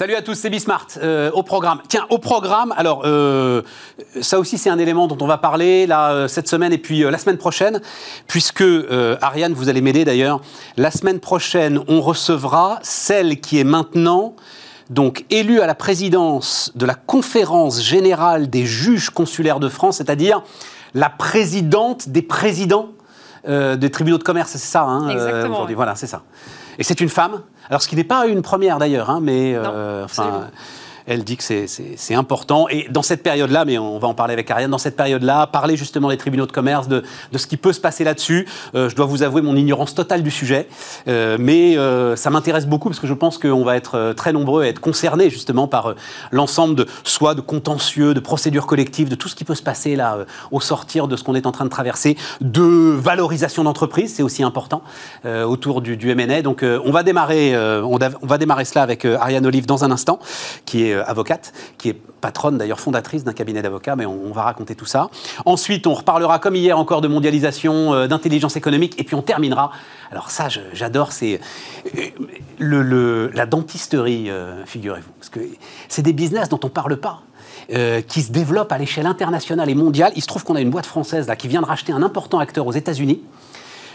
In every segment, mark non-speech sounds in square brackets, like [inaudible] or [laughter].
Salut à tous, c'est Bismart euh, au programme. Tiens, au programme, alors euh, ça aussi c'est un élément dont on va parler là euh, cette semaine et puis la semaine prochaine, puisque Ariane, vous allez m'aider d'ailleurs. La semaine prochaine, on recevra celle qui est maintenant donc élue à la présidence de la conférence générale des juges consulaires de France, c'est-à-dire la présidente des présidents des tribunaux de commerce, c'est ça hein, aujourd'hui. Voilà, c'est ça. Et c'est une femme. Alors, ce qui n'est pas une première d'ailleurs, hein, mais euh, enfin, elle dit que c'est important. Et dans cette période-là, mais on va en parler avec Ariane, dans cette période-là, parler justement des tribunaux de commerce, de, ce qui peut se passer là-dessus. Euh, je dois vous avouer mon ignorance totale du sujet, euh, mais euh, ça m'intéresse beaucoup parce que je pense qu'on va être très nombreux à être concernés justement par l'ensemble de soit de contentieux, de procédures collectives, de tout ce qui peut se passer là au sortir de ce qu'on est en train de traverser, de valorisation d'entreprise, c'est aussi important autour du, du. Donc on va démarrer, on, va démarrer cela avec Ariane Olive dans un instant, qui est avocate, qui est patronne d'ailleurs fondatrice d'un cabinet d'avocats, mais on, va raconter tout ça. Ensuite, on reparlera comme hier encore de mondialisation, euh, d'intelligence économique, et puis on terminera. Alors ça, j'adore, c'est euh, la dentisterie, euh, figurez-vous, parce que c'est des business dont on parle pas. qui se développent à l'échelle internationale et mondiale. Il se trouve qu'on a une boîte française là, qui vient de racheter un important acteur aux États-Unis,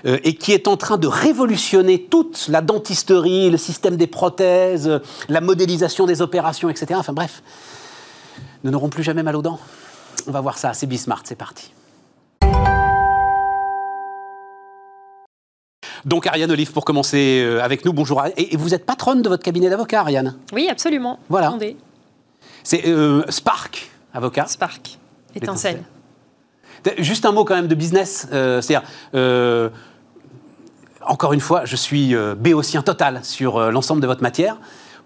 euh, et qui est en train de révolutionner toute la dentisterie, le système des prothèses, la modélisation des opérations, etc. Enfin bref, nous n'aurons plus jamais mal aux dents. On va voir ça, c'est Bismart, c'est parti. Donc Ariane Olive, pour commencer euh, avec nous, bonjour. Et vous êtes patronne de votre cabinet d'avocat, Ariane? Oui, absolument. Voilà. C'est euh, Spark, avocat. Spark, étincelle. Juste un mot quand même de business, c'est-à-dire encore une fois, je suis euh, béotien total sur euh, l'ensemble de votre matière.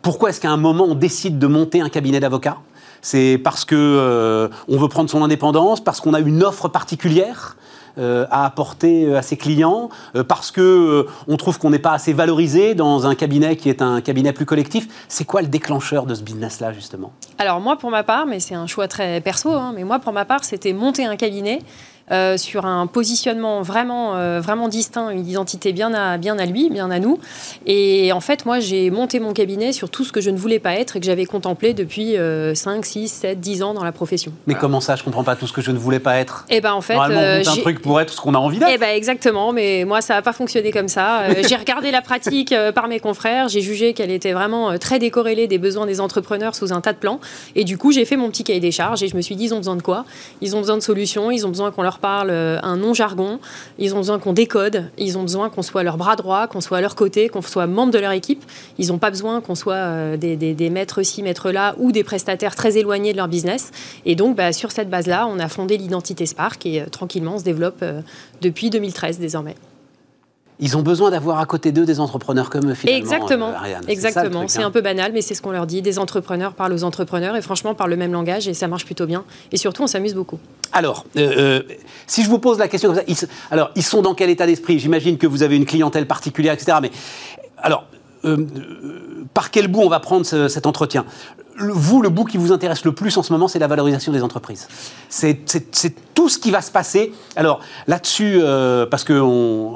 Pourquoi est-ce qu'à un moment on décide de monter un cabinet d'avocats? C'est parce que euh, on veut prendre son indépendance, parce qu'on a une offre particulière à apporter à ses clients, parce que on trouve qu'on n'est pas assez valorisé dans un cabinet qui est un cabinet plus collectif. C'est quoi le déclencheur de ce business-là justement? Alors moi, pour ma part, mais c'est un choix très perso, hein, mais moi pour ma part, c'était monter un cabinet euh, sur un positionnement vraiment, euh, vraiment distinct, une identité bien à, bien à lui, bien à nous. Et en fait, moi, j'ai monté mon cabinet sur tout ce que je ne voulais pas être et que j'avais contemplé depuis 5, 6, 7, 10 ans dans la profession. Mais comment ça Je comprends pas tout ce que je ne voulais pas être? Et eh ben en fait, Normalement, euh, un truc pour être ce qu'on a envie d'être. Eh ben exactement, mais moi, ça n'a pas fonctionné comme ça. [laughs] j'ai regardé la pratique par mes confrères, j'ai jugé qu'elle était vraiment très décorrélée des besoins des entrepreneurs sous un tas de plans. Et du coup, j'ai fait mon petit cahier des charges et je me suis dit, ils ont besoin de quoi? Ils ont besoin de solutions, ils ont besoin qu'on leur parle euh, un non-jargon, ils ont besoin qu'on décode, ils ont besoin qu'on soit leur bras droit, qu'on soit à leur côté, qu'on soit membre de leur équipe. Ils n'ont pas besoin qu'on soit euh, des, maîtres ci, maîtres là ou des prestataires très éloignés de leur business. Et donc, bah, sur cette base-là, on a fondé l'identité Spark et euh, tranquillement, on se développe depuis 2013 désormais ils ont besoin d'avoir à côté d'eux des entrepreneurs comme eux, finalement. Exactement. Exactement. C'est un hein. peu banal, mais c'est ce qu'on leur dit. Des entrepreneurs parlent aux entrepreneurs et franchement parlent le même langage et ça marche plutôt bien. Et surtout, on s'amuse beaucoup. Alors, euh, euh, si je vous pose la question comme ça, ils, alors, ils sont dans quel état d'esprit? J'imagine que vous avez une clientèle particulière, etc. Mais alors, euh, par quel bout on va prendre cet entretien vous, le bout qui vous intéresse le plus en ce moment, c'est la valorisation des entreprises. C'est tout ce qui va se passer. Alors là-dessus, euh, parce que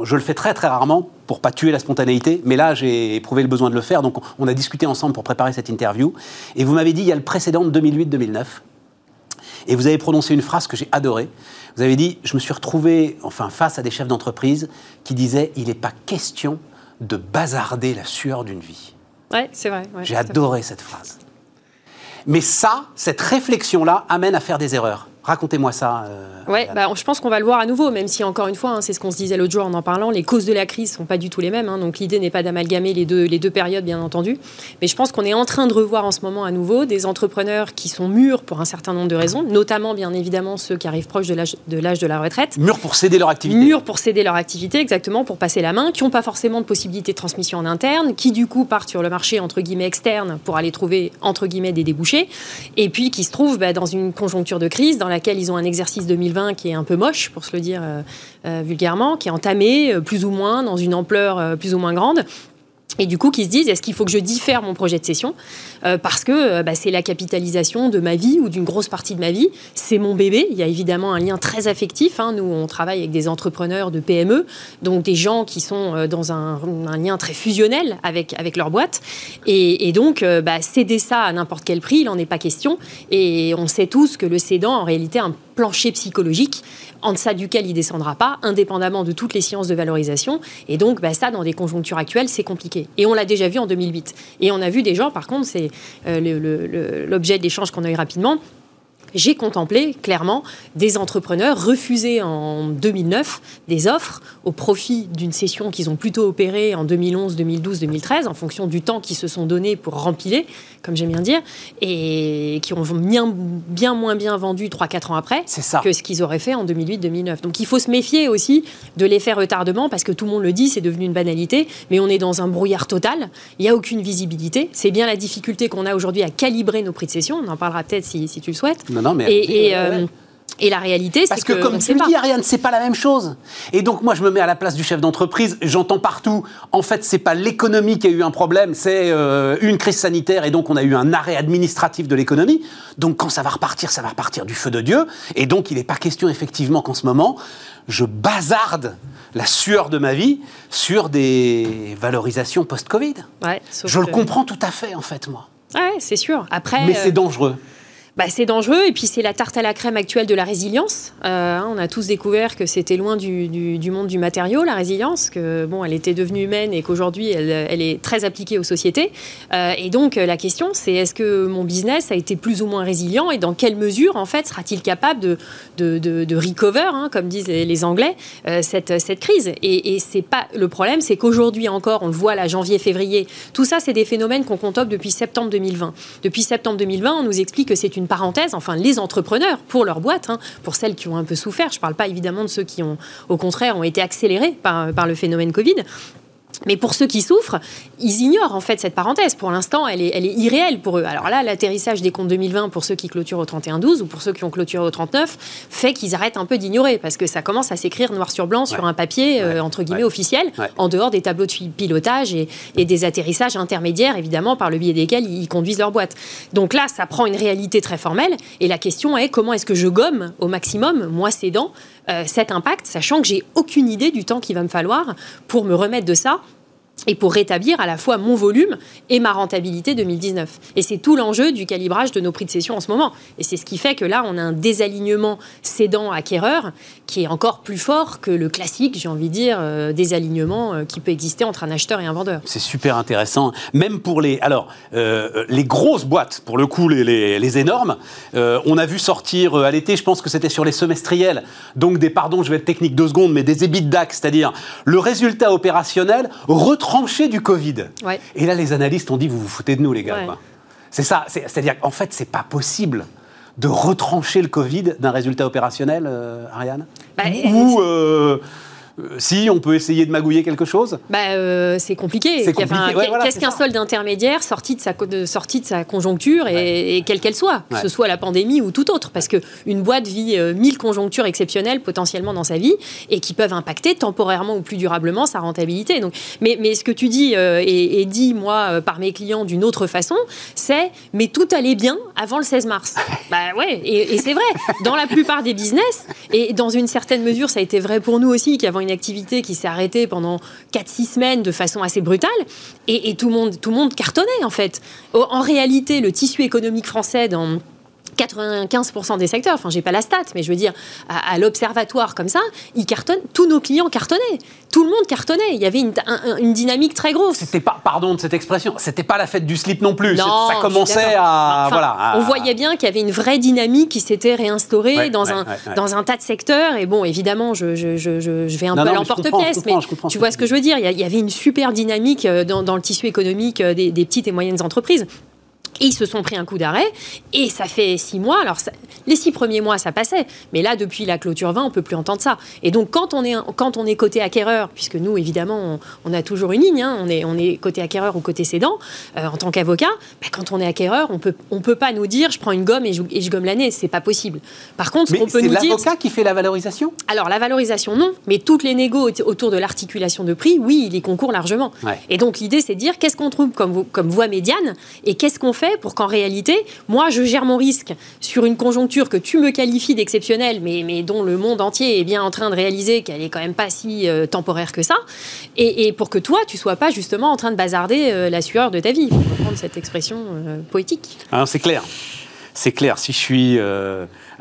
je le fais très très rarement pour pas tuer la spontanéité, mais là j'ai éprouvé le besoin de le faire. Donc on a discuté ensemble pour préparer cette interview. Et vous m'avez dit, il y a le précédent de 2008-2009. Et vous avez prononcé une phrase que j'ai adorée. Vous avez dit, je me suis retrouvé enfin face à des chefs d'entreprise qui disaient, il n'est pas question de bazarder la sueur d'une vie. Ouais, c'est vrai. j'ai adoré cette phrase. Mais ça, cette réflexion-là amène à faire des erreurs. Racontez-moi ça. Euh, ouais, bah, je pense qu'on va le voir à nouveau, même si encore une fois, hein, c'est ce qu'on se disait l'autre jour en en parlant, les causes de la crise sont pas du tout les mêmes. Hein, donc l'idée n'est pas d'amalgamer les deux, les deux périodes, bien entendu. Mais je pense qu'on est en train de revoir en ce moment à nouveau des entrepreneurs qui sont mûrs pour un certain nombre de raisons, notamment bien évidemment ceux qui arrivent proches de l'âge de, l'âge de la retraite. Mûrs pour céder leur activité. Mûrs pour céder leur activité, exactement, pour passer la main, qui n'ont pas forcément de possibilité de transmission en interne, qui du coup partent sur le marché entre guillemets externe pour aller trouver entre guillemets des débouchés, et puis qui se trouvent bah, dans une conjoncture de crise dans laquelle ils ont un exercice 2020 qui est un peu moche, pour se le dire euh, euh, vulgairement, qui est entamé euh, plus ou moins dans une ampleur plus ou moins grande et du coup, qui se disent, est-ce qu'il faut que je diffère mon projet de cession euh, Parce que euh, bah, c'est la capitalisation de ma vie ou d'une grosse partie de ma vie. C'est mon bébé. Il y a évidemment un lien très affectif. Hein. Nous, on travaille avec des entrepreneurs de PME, donc des gens qui sont euh, dans un, lien très fusionnel avec, avec leur boîte. Et, donc, bah, céder ça à n'importe quel prix, il n'en est pas question. Et on sait tous que le cédant, en réalité, un plancher psychologique en deçà duquel il descendra pas, indépendamment de toutes les sciences de valorisation. Et donc, bah, ça, dans des conjonctures actuelles, c'est compliqué. Et on l'a déjà vu en 2008. Et on a vu des gens, par contre, c'est euh, l'objet de l'échange qu'on a eu rapidement, j'ai contemplé clairement des entrepreneurs refuser en 2009 des offres au profit d'une session qu'ils ont plutôt opérée en 2011, 2012, 2013 en fonction du temps qu'ils se sont donné pour rempiler, comme j'aime bien dire, et qui ont bien, bien moins bien vendu 3-4 ans après que ce qu'ils auraient fait en 2008-2009. Donc il faut se méfier aussi de l'effet retardement parce que tout le monde le dit, c'est devenu une banalité, mais on est dans un brouillard total, il n'y a aucune visibilité. C'est bien la difficulté qu'on a aujourd'hui à calibrer nos prix de session, on en parlera peut-être si, si tu le souhaites. Euh, et, la réalité, c'est que. Parce que, comme tu le dis, Ariane, c'est pas la même chose. Et donc, moi, je me mets à la place du chef d'entreprise. J'entends partout. En fait, c'est pas l'économie qui a eu un problème, c'est euh, une crise sanitaire. Et donc, on a eu un arrêt administratif de l'économie. Donc, quand ça va repartir, ça va repartir du feu de Dieu. Et donc, il n'est pas question, effectivement, qu'en ce moment, je bazarde la sueur de ma vie sur des valorisations post-Covid. je le comprends tout à fait, en fait, moi. Ouais, c'est sûr. Après, Mais c'est euh, dangereux bah, c'est dangereux et puis c'est la tarte à la crème actuelle de la résilience. Euh, hein, on a tous découvert que c'était loin du, du, monde du matériau, la résilience, que bon, elle était devenue humaine et qu'aujourd'hui elle, elle, est très appliquée aux sociétés. Euh, et donc la question, c'est est-ce que mon business a été plus ou moins résilient et dans quelle mesure en fait sera-t-il capable de, de, de, recover, hein, comme disent les, Anglais, euh, cette, cette crise? Et, et c'est pas le problème, c'est qu'aujourd'hui encore, on le voit là, janvier, février, tout ça, c'est des phénomènes qu'on contope depuis septembre 2020. Depuis septembre 2020, on nous explique que c'est une parenthèse, enfin les entrepreneurs pour leur boîte, hein, pour celles qui ont un peu souffert. Je ne parle pas évidemment de ceux qui ont, au contraire, ont été accélérés par le phénomène Covid. Mais pour ceux qui souffrent, ils ignorent en fait cette parenthèse. Pour l'instant, elle est, elle est irréelle pour eux. Alors là, l'atterrissage des comptes 2020 pour ceux qui clôturent au 31-12 ou pour ceux qui ont clôturé au 39 fait qu'ils arrêtent un peu d'ignorer parce que ça commence à s'écrire noir sur blanc sur un papier euh, entre guillemets officiel, en dehors des tableaux de pilotage et, et, des atterrissages intermédiaires évidemment par le biais desquels ils conduisent leur boîte. Donc là, ça prend une réalité très formelle et la question est comment est-ce que je gomme au maximum, moi cédant, cet impact, sachant que j'ai aucune idée du temps qu'il va me falloir pour me remettre de ça et pour rétablir à la fois mon volume et ma rentabilité 2019. Et c'est tout l'enjeu du calibrage de nos prix de cession en ce moment. Et c'est ce qui fait que là, on a un désalignement cédant-acquéreur qui est encore plus fort que le classique, j'ai envie de dire, euh, désalignement euh, qui peut exister entre un acheteur et un vendeur. C'est super intéressant. Même pour les, alors, euh, les grosses boîtes, pour le coup, les, énormes, on a vu sortir à l'été, je pense que c'était sur les semestriels, donc des, pardon, je vais être technique deux secondes, mais des EBITDA, c'est-à-dire le résultat opérationnel tranché du Covid. Et là, les analystes ont dit, vous vous foutez de nous, les gars. C'est ça. C'est-à-dire qu'en fait, c'est pas possible de retrancher le Covid d'un résultat opérationnel, euh, Ariane? Bah, Ou, euh, euh, si, on peut essayer de magouiller quelque chose? Bah, euh, C'est compliqué. Qu'est-ce qu'un solde intermédiaire sorti de sa, de, sorti de sa conjoncture et, quelle qu'elle soit, que ce soit la pandémie ou tout autre? Parce qu'une boîte vit euh, mille conjonctures exceptionnelles potentiellement dans sa vie et qui peuvent impacter temporairement ou plus durablement sa rentabilité. Donc, mais, mais ce que tu dis et, dit, moi, par mes clients d'une autre façon, c'est mais tout allait bien avant le 16 mars. [laughs] bah ouais, et, et c'est vrai. Dans la plupart des business, et dans une certaine mesure, ça a été vrai pour nous aussi, qu'avant une activité qui s'est arrêtée pendant 4-6 semaines de façon assez brutale, et, tout, le monde, tout le monde cartonnait en fait. En réalité, le tissu économique français dans 95% des secteurs, enfin j'ai pas la stat, mais je veux dire, à, l'observatoire comme ça, ils cartonnent, tous nos clients cartonnaient, tout le monde cartonnait, il y avait une, dynamique très grosse. C'était pas, pardon de cette expression, c'était pas la fête du slip non plus, ça commençait à, voilà, On voyait bien qu'il y avait une vraie dynamique qui s'était réinstaurée dans, un, dans un tas de secteurs, et bon, évidemment, je, je, je, je vais un peu à l'emporte-pièce, mais tu vois ce que je veux dire, il y, avait une super dynamique euh, dans, dans le tissu économique euh, des, des petites et moyennes entreprises. Ils se sont pris un coup d'arrêt. Et ça fait six mois. Alors, les six premiers mois, ça passait. Mais là, depuis la clôture 20, on peut plus entendre ça. Et donc, quand on est, quand on est côté acquéreur, puisque nous, évidemment, on, a toujours une ligne, hein, on, est, on est côté acquéreur ou côté cédant, euh, en tant qu'avocat, bah, quand on est acquéreur, on peut, on peut pas nous dire je prends une gomme et je, et je gomme l'année. C'est pas possible. Par contre, mais on peut nous dire. C'est l'avocat qui fait la valorisation? Alors, la valorisation, non. Mais toutes les négos autour de l'articulation de prix, oui, il y concourt largement. Et donc, l'idée, c'est de dire qu'est-ce qu'on trouve comme, comme voie médiane et qu'est-ce qu'on fait pour qu'en réalité, moi, je gère mon risque sur une conjoncture que tu me qualifies d'exceptionnelle, mais, dont le monde entier est bien en train de réaliser qu'elle est quand même pas si euh, temporaire que ça, et, pour que toi, tu sois pas justement en train de bazarder euh, la sueur de ta vie, pour reprendre cette expression euh, poétique. Alors, c'est clair. C'est clair. Si je suis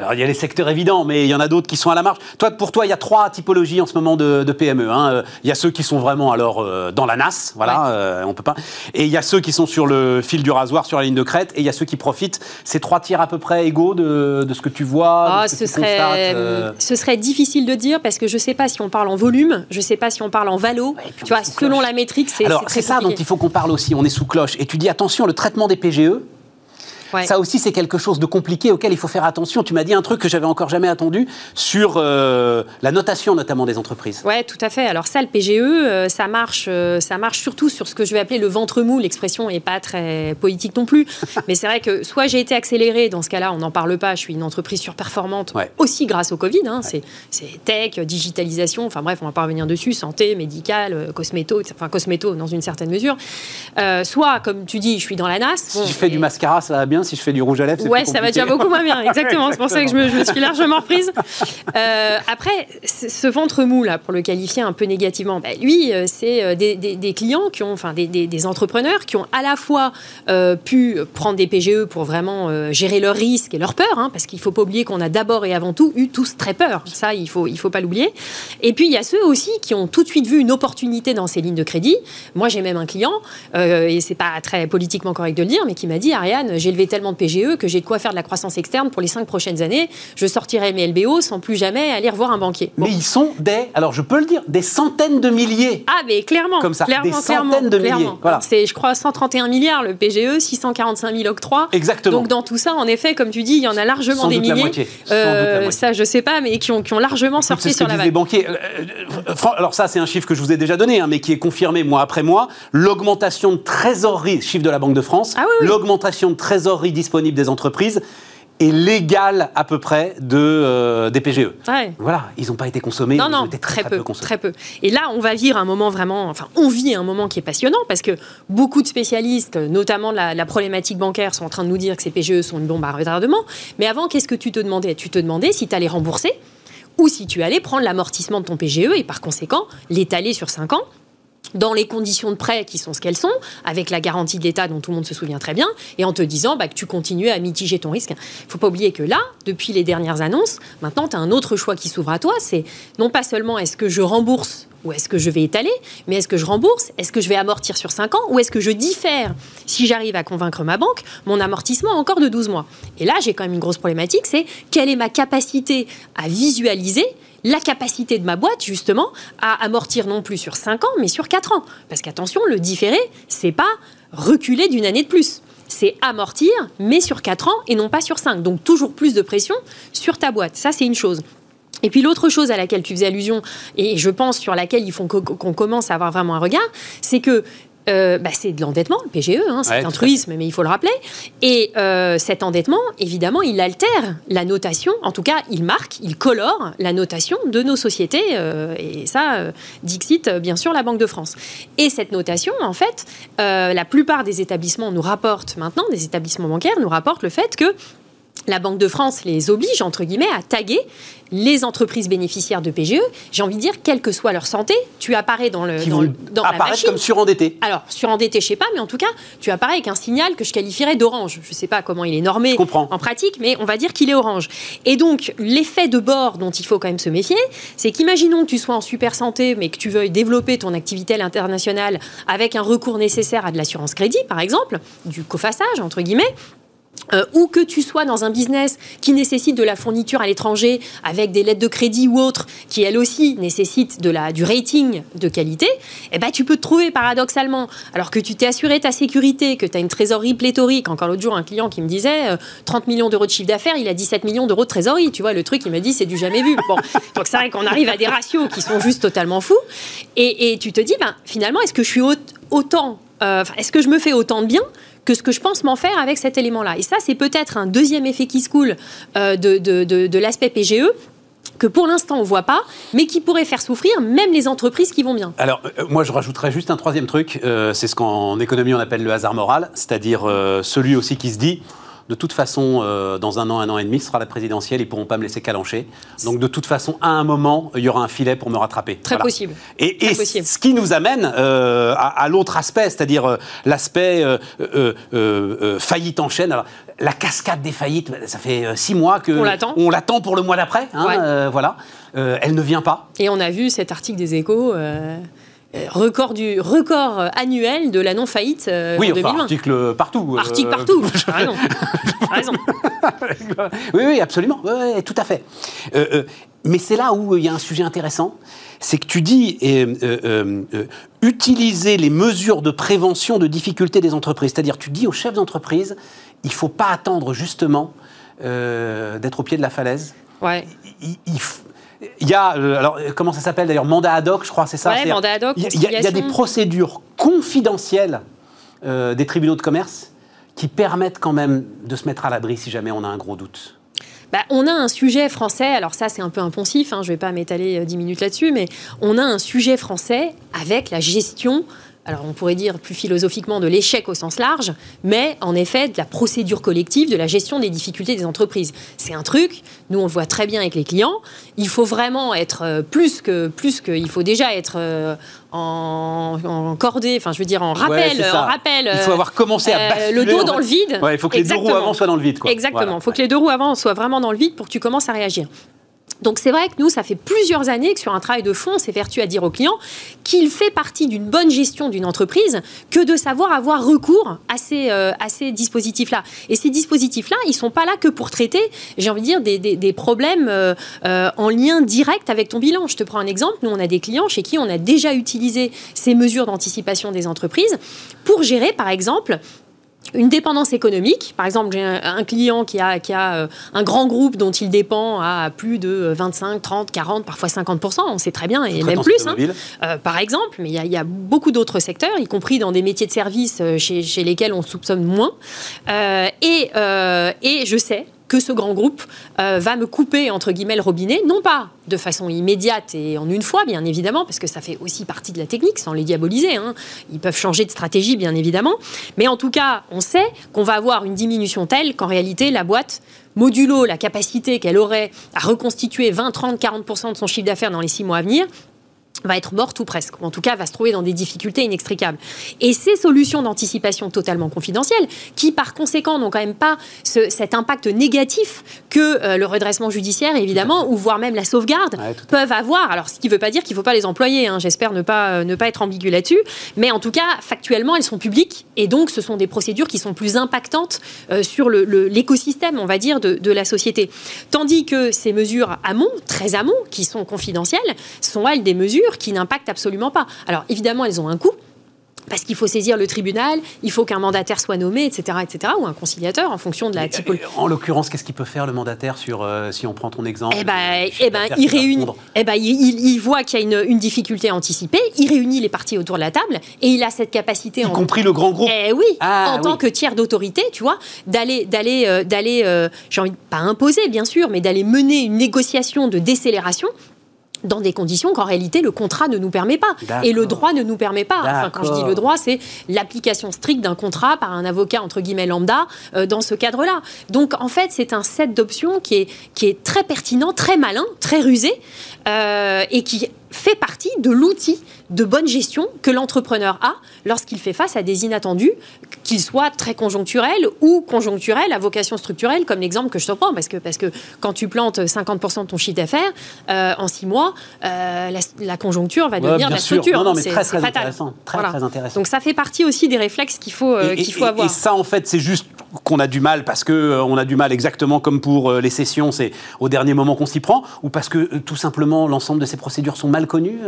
alors, il y a les secteurs évidents, mais il y en a d'autres qui sont à la marge. Toi, pour toi, il y a trois typologies en ce moment de, PME. Hein. Il y a ceux qui sont vraiment alors euh, dans la nasse, voilà, euh, on peut pas. Et il y a ceux qui sont sur le fil du rasoir, sur la ligne de crête, et il y a ceux qui profitent. Ces trois tiers à peu près égaux de, ce que tu vois, ah, ce, serait, euh, ce serait difficile de dire parce que je ne sais pas si on parle en volume, je ne sais pas si on parle en valo. tu vois, selon la métrique, c'est Alors, c'est ça dont il faut qu'on parle aussi. On est sous cloche. Et tu dis attention, le traitement des PGE, ça aussi, c'est quelque chose de compliqué auquel il faut faire attention. Tu m'as dit un truc que j'avais encore jamais attendu sur euh, la notation notamment des entreprises. Oui, tout à fait. Alors ça, le PGE, euh, ça marche, euh, ça marche surtout sur ce que je vais appeler le ventre mou. L'expression n'est pas très politique non plus, [laughs] mais c'est vrai que soit j'ai été accéléré. Dans ce cas-là, on n'en parle pas. Je suis une entreprise surperformante aussi grâce au Covid. Hein. C'est tech, digitalisation. Enfin bref, on va pas revenir dessus. Santé, médical, cosméto, enfin cosméto dans une certaine mesure. soit, comme tu dis, je suis dans la NAS. si je fais du mascara, ça va bien si je fais du rouge à lèvres. Ouais, ça va déjà beaucoup moins bien. Exactement. C'est pour ça que je me, suis largement reprise. Euh, après, ce ventre mou là, pour le qualifier un peu négativement, bah, lui, euh, c'est euh, des, clients qui ont, enfin, des, entrepreneurs qui ont à la fois pu prendre des PGE pour vraiment gérer leurs risques et leurs peurs, hein, parce qu'il faut pas oublier qu'on a d'abord et avant tout eu tous très peur. Ça, il faut, il faut pas l'oublier. Et puis il y a ceux aussi qui ont tout de suite vu une opportunité dans ces lignes de crédit. Moi, j'ai même un client, et c'est pas très politiquement correct de le dire, mais qui m'a dit Ariane, j'ai levé tellement de PGE que j'ai de quoi faire de la croissance externe pour les cinq prochaines années. Je sortirai mes LBO sans plus jamais aller revoir un banquier. Mais ils sont des, alors je peux le dire, des centaines de milliers. Ah, mais clairement. Comme ça, clairement, des centaines de milliers. Voilà. C'est, je crois, 131 milliards le PGE, 645 000 octrois. Exactement. Donc dans tout ça, en effet, comme tu dis, il y en a largement des milliers. Euh, ça, je sais pas, mais qui ont, qui ont largement sorti sur la vague. Les banquiers. Euh, euh, alors ça, c'est un chiffre que je vous ai déjà donné, hein, mais qui est confirmé mois après mois. L'augmentation de trésorerie, chiffre de la Banque de France, ah l'augmentation de trésorerie disponible des entreprises entreprise est l'égal à peu près de, euh, des PGE. Voilà, ils n'ont pas été consommés. Non, non, très, peu, très peu. Et là, on va vivre un moment vraiment, enfin, on vit un moment qui est passionnant parce que beaucoup de spécialistes, notamment de la, problématique bancaire, sont en train de nous dire que ces PGE sont une bombe à retardement. Mais avant, qu'est-ce que tu te demandais? Tu te demandais si tu allais rembourser ou si tu allais prendre l'amortissement de ton PGE et par conséquent l'étaler sur 5 ans dans les conditions de prêt qui sont ce qu'elles sont, avec la garantie de l'État dont tout le monde se souvient très bien, et en te disant bah, que tu continues à mitiger ton risque. Il ne faut pas oublier que là, depuis les dernières annonces, maintenant, tu as un autre choix qui s'ouvre à toi, c'est non pas seulement est-ce que je rembourse ou est-ce que je vais étaler, mais est-ce que je rembourse, est-ce que je vais amortir sur 5 ans, ou est-ce que je diffère, si j'arrive à convaincre ma banque, mon amortissement encore de 12 mois. Et là, j'ai quand même une grosse problématique, c'est quelle est ma capacité à visualiser la capacité de ma boîte, justement, à amortir non plus sur 5 ans, mais sur 4 ans. Parce qu'attention, le différé, c'est pas reculer d'une année de plus. C'est amortir, mais sur 4 ans et non pas sur 5. Donc toujours plus de pression sur ta boîte. Ça, c'est une chose. Et puis l'autre chose à laquelle tu faisais allusion, et je pense sur laquelle il faut qu'on commence à avoir vraiment un regard, c'est que euh, bah, c'est de l'endettement, le PGE, hein, c'est un truisme, mais il faut le rappeler. Et euh, cet endettement, évidemment, il altère la notation, en tout cas, il marque, il colore la notation de nos sociétés, euh, et ça, Dixit, bien sûr, la Banque de France. Et cette notation, en fait, la plupart des établissements nous rapportent maintenant, des établissements bancaires nous rapportent le fait que la Banque de France les oblige, entre guillemets, à taguer les entreprises bénéficiaires de PGE. J'ai envie de dire, quelle que soit leur santé, tu apparais dans, le, dans, la machine. comme surendetté. Alors, surendetté, je sais pas, mais en tout cas, tu apparais avec un signal que je qualifierais d'orange. Je ne sais pas comment il est normé en pratique, mais on va dire qu'il est orange. Et donc, l'effet de bord dont il faut quand même se méfier, c'est qu'imaginons que tu sois en super santé, mais que tu veuilles développer ton activité à l'international avec un recours nécessaire à de l'assurance crédit, par exemple, du cofaçage, entre guillemets, euh, ou que tu sois dans un business qui nécessite de la fourniture à l'étranger avec des lettres de crédit ou autres, qui elles aussi nécessitent de la, du rating de qualité, eh ben, tu peux te trouver paradoxalement, alors que tu t'es assuré ta sécurité, que tu as une trésorerie pléthorique. Encore l'autre jour, un client qui me disait 30 euh, millions d'euros de chiffre d'affaires, il a 17 millions d'euros de trésorerie. Tu vois, le truc, il me dit, c'est du jamais vu. [laughs] Donc c'est vrai qu'on arrive à des ratios qui sont juste totalement fous. Et, tu te dis, ben, finalement, est-ce que je suis autant, euh, est-ce que je me fais autant de bien que ce que je pense m'en faire avec cet élément-là. Et ça, c'est peut-être un deuxième effet qui se coule euh, de, l'aspect PGE que pour l'instant on ne voit pas, mais qui pourrait faire souffrir même les entreprises qui vont bien. Alors euh, moi je rajouterais juste un troisième truc, euh, c'est ce qu'en économie on appelle le hasard moral, c'est-à-dire celui aussi qui se dit de toute façon, euh, dans un an, un an et demi, ce sera la présidentielle, ils ne pourront pas me laisser calancher. Donc de toute façon, à un moment, il y aura un filet pour me rattraper. Très possible. Et, ce qui nous amène euh, à, l'autre aspect, c'est-à-dire euh, l'aspect faillite en chaîne. Alors, la cascade des faillites, ça fait six mois que on l'attend pour le mois d'après. Hein, voilà, elle ne vient pas. Et on a vu cet article des Échos. Euh, record, du, record annuel de la non-faillite euh, oui, en 2020. article partout. Euh, article partout, [laughs] raison. raison. [laughs] oui, oui, absolument, tout à fait. mais c'est là où il y a un sujet intéressant, c'est que tu dis utiliser les mesures de prévention de difficultés des entreprises. C'est-à-dire, tu dis aux chefs d'entreprise, il ne faut pas attendre justement d'être au pied de la falaise. Ouais. il, il y a, euh, alors comment ça s'appelle d'ailleurs, mandat ad hoc, je crois, c'est ça Ouais, mandat ad hoc. Il y, a des procédures confidentielles euh, des tribunaux de commerce qui permettent quand même de se mettre à l'abri si jamais on a un gros doute. Bah, on a un sujet français, alors ça c'est un peu impensif, hein, je ne vais pas m'étaler 10 euh, minutes là-dessus, mais on a un sujet français avec la gestion alors on pourrait dire plus philosophiquement de l'échec au sens large, mais en effet de la procédure collective, de la gestion des difficultés des entreprises. C'est un truc, nous on le voit très bien avec les clients, il faut vraiment être euh, plus que, plus que, il faut déjà être euh, en, en, cordée, enfin je veux dire en rappel, en rappel. Il faut avoir commencé à euh, basculer. Le dos dans le vide. il faut que les deux roues avant soient dans le vide. Exactement, il faut que les deux roues avant soient vraiment dans le vide pour que tu commences à réagir. Donc c'est vrai que nous, ça fait plusieurs années que sur un travail de fond, on s'évertue à dire aux clients qu'il fait partie d'une bonne gestion d'une entreprise que de savoir avoir recours à ces, euh, dispositifs-là. Et ces dispositifs-là, ils ne sont pas là que pour traiter, j'ai envie de dire, des, des, problèmes euh, euh, en lien direct avec ton bilan. Je te prends un exemple. Nous, on a des clients chez qui on a déjà utilisé ces mesures d'anticipation des entreprises pour gérer, par exemple, une dépendance économique. Par exemple, j'ai un, client qui a, qui a euh, un grand groupe dont il dépend à plus de 25, 30, 40, parfois 50%, on sait très bien, et même plus, hein. euh, par exemple. Mais il y, a beaucoup d'autres secteurs, y compris dans des métiers de service euh, chez, chez lesquels on soupçonne moins. et, et je sais que ce grand groupe euh, va me couper, entre guillemets, le robinet, non pas de façon immédiate et en une fois, bien évidemment, parce que ça fait aussi partie de la technique, sans les diaboliser. Hein. Ils peuvent changer de stratégie, bien évidemment. Mais en tout cas, on sait qu'on va avoir une diminution telle qu'en réalité, la boîte modulo la capacité qu'elle aurait à reconstituer 20, 30, 40% de son chiffre d'affaires dans les six mois à venir, va être morte ou presque, ou en tout cas va se trouver dans des difficultés inextricables. Et ces solutions d'anticipation totalement confidentielles, qui par conséquent n'ont quand même pas cet impact négatif que euh, le redressement judiciaire, évidemment, ou voire même la sauvegarde, peuvent avoir. Alors, ce qui ne veut pas dire qu'il ne faut pas les employer, hein. j'espère ne pas, euh, ne pas être ambigu là-dessus, mais en tout cas, factuellement, elles sont publiques, et donc ce sont des procédures qui sont plus impactantes euh, sur l'écosystème, on va dire, de, de la société. Tandis que ces mesures amont, très amont, qui sont confidentielles, sont elles des mesures qui n'impactent absolument pas. Alors évidemment, elles ont un coût, parce qu'il faut saisir le tribunal, il faut qu'un mandataire soit nommé, etc., etc., ou un conciliateur en fonction de la typologie. En l'occurrence, qu'est-ce qu'il peut faire le mandataire sur, euh, si on prend ton exemple Eh ben, eh ben il réunit, eh ben, il, voit qu'il y a une, difficulté anticipée, il réunit les parties autour de la table et il a cette capacité, y compris le grand groupe. Eh oui, ah, en tant que tiers d'autorité, tu vois, d'aller, d'aller, euh, d'aller, euh, j'ai envie de pas imposer bien sûr, mais d'aller mener une négociation de décélération dans des conditions qu'en réalité le contrat ne nous permet pas et le droit ne nous permet pas. Enfin, quand je dis le droit, c'est l'application stricte d'un contrat par un avocat entre guillemets lambda euh, dans ce cadre-là. Donc en fait, c'est un set d'options qui est, qui est très pertinent, très malin, très rusé euh, et qui fait partie de l'outil de bonne gestion que l'entrepreneur a lorsqu'il fait face à des inattendus, qu'ils soient très conjoncturels ou conjoncturels à vocation structurelle, comme l'exemple que je te prends, parce que, parce que quand tu plantes 50% de ton chiffre d'affaires euh, en six mois, euh, la, conjoncture va devenir la structure. Non, non, mais très, très intéressant. Très, très intéressant. Donc ça fait partie aussi des réflexes qu'il faut, qu'il faut avoir. Et ça, en fait, c'est juste qu'on a du mal parce que on a du mal exactement comme pour les sessions, c'est au dernier moment qu'on s'y prend, ou parce que tout simplement l'ensemble de ces procédures sont mal connues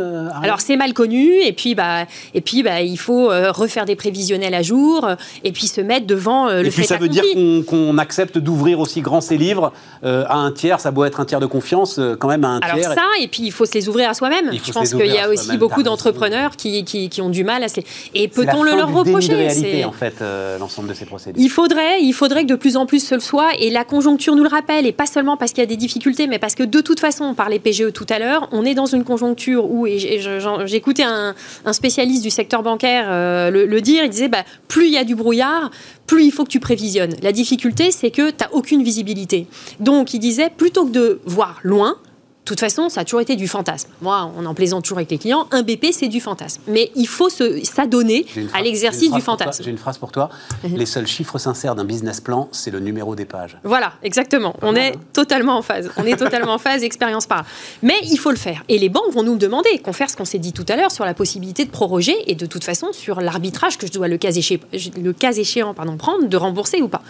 Alors c'est mal connu, et puis bah, et puis bah, il faut refaire des prévisionnels à jour, et puis se mettre devant le et puis ça veut dire qu'on accepte d'ouvrir aussi grand ces livres à un tiers, ça doit être un tiers de confiance, quand même à un Alors ça, et puis il faut se les ouvrir à soi-même. Je pense qu'il y a aussi beaucoup d'entrepreneurs qui, qui, ont du mal à se les... Et peut-on le leur reprocher C'est réalité, en fait, euh, l'ensemble de ces procédures. Il faudrait, il faudrait que de plus en plus ce le soit, et la conjoncture nous le rappelle, et pas seulement parce qu'il y a des difficultés, mais parce que de toute façon, on parlait PGE tout à l'heure, on est dans une conjoncture où, et j'écoutais un, spécialiste du secteur bancaire euh, le, dire, il disait, bah, plus il y a du brouillard, plus il faut que tu prévisionnes. La difficulté, c'est que tu n'as aucune visibilité. Donc, il disait, plutôt que de voir loin, de toute façon, ça a toujours été du fantasme. Moi, on en plaisante toujours avec les clients. Un BP, c'est du fantasme. Mais il faut s'adonner à l'exercice du fantasme. J'ai une phrase pour toi. Mhm. les seuls chiffres sincères d'un business plan, c'est le numéro des pages. Voilà, exactement. on est hein. totalement en phase. On est totalement en phase, [laughs] expérience par. Mais il faut le faire. Et les banques vont nous demander qu'on fasse ce qu'on s'est dit tout à l'heure sur la possibilité de proroger et de toute façon sur l'arbitrage que je dois le cas échéant, le cas échéant pardon, prendre, de rembourser ou pas.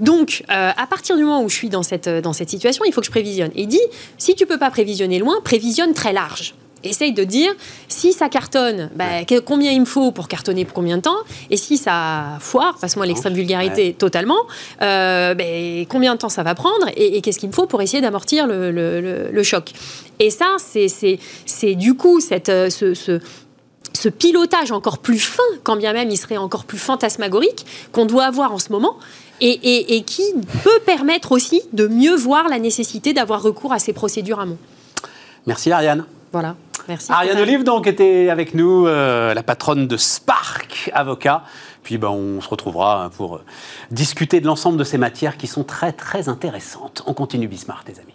Donc, euh, à partir du moment où je suis dans cette, dans cette situation, il faut que je prévisionne. Et dit, si tu peux pas prévisionner loin, prévisionne très large. Essaye de dire si ça cartonne, bah, combien il me faut pour cartonner pour combien de temps Et si ça foire, passe-moi l'extrême vulgarité totalement, euh, bah, combien de temps ça va prendre Et, qu'est-ce qu'il me faut pour essayer d'amortir le, choc. Et ça, c'est du coup cette, euh, ce, ce pilotage encore plus fin, quand bien même il serait encore plus fantasmagorique, qu'on doit avoir en ce moment, et, qui peut permettre aussi de mieux voir la nécessité d'avoir recours à ces procédures amont. Merci Ariane. Voilà. Merci. Ariane Olive donc était avec nous, euh, la patronne de Spark Avocat. Puis ben, on se retrouvera pour euh, discuter de l'ensemble de ces matières qui sont très très intéressantes. On continue Bismarck, les amis.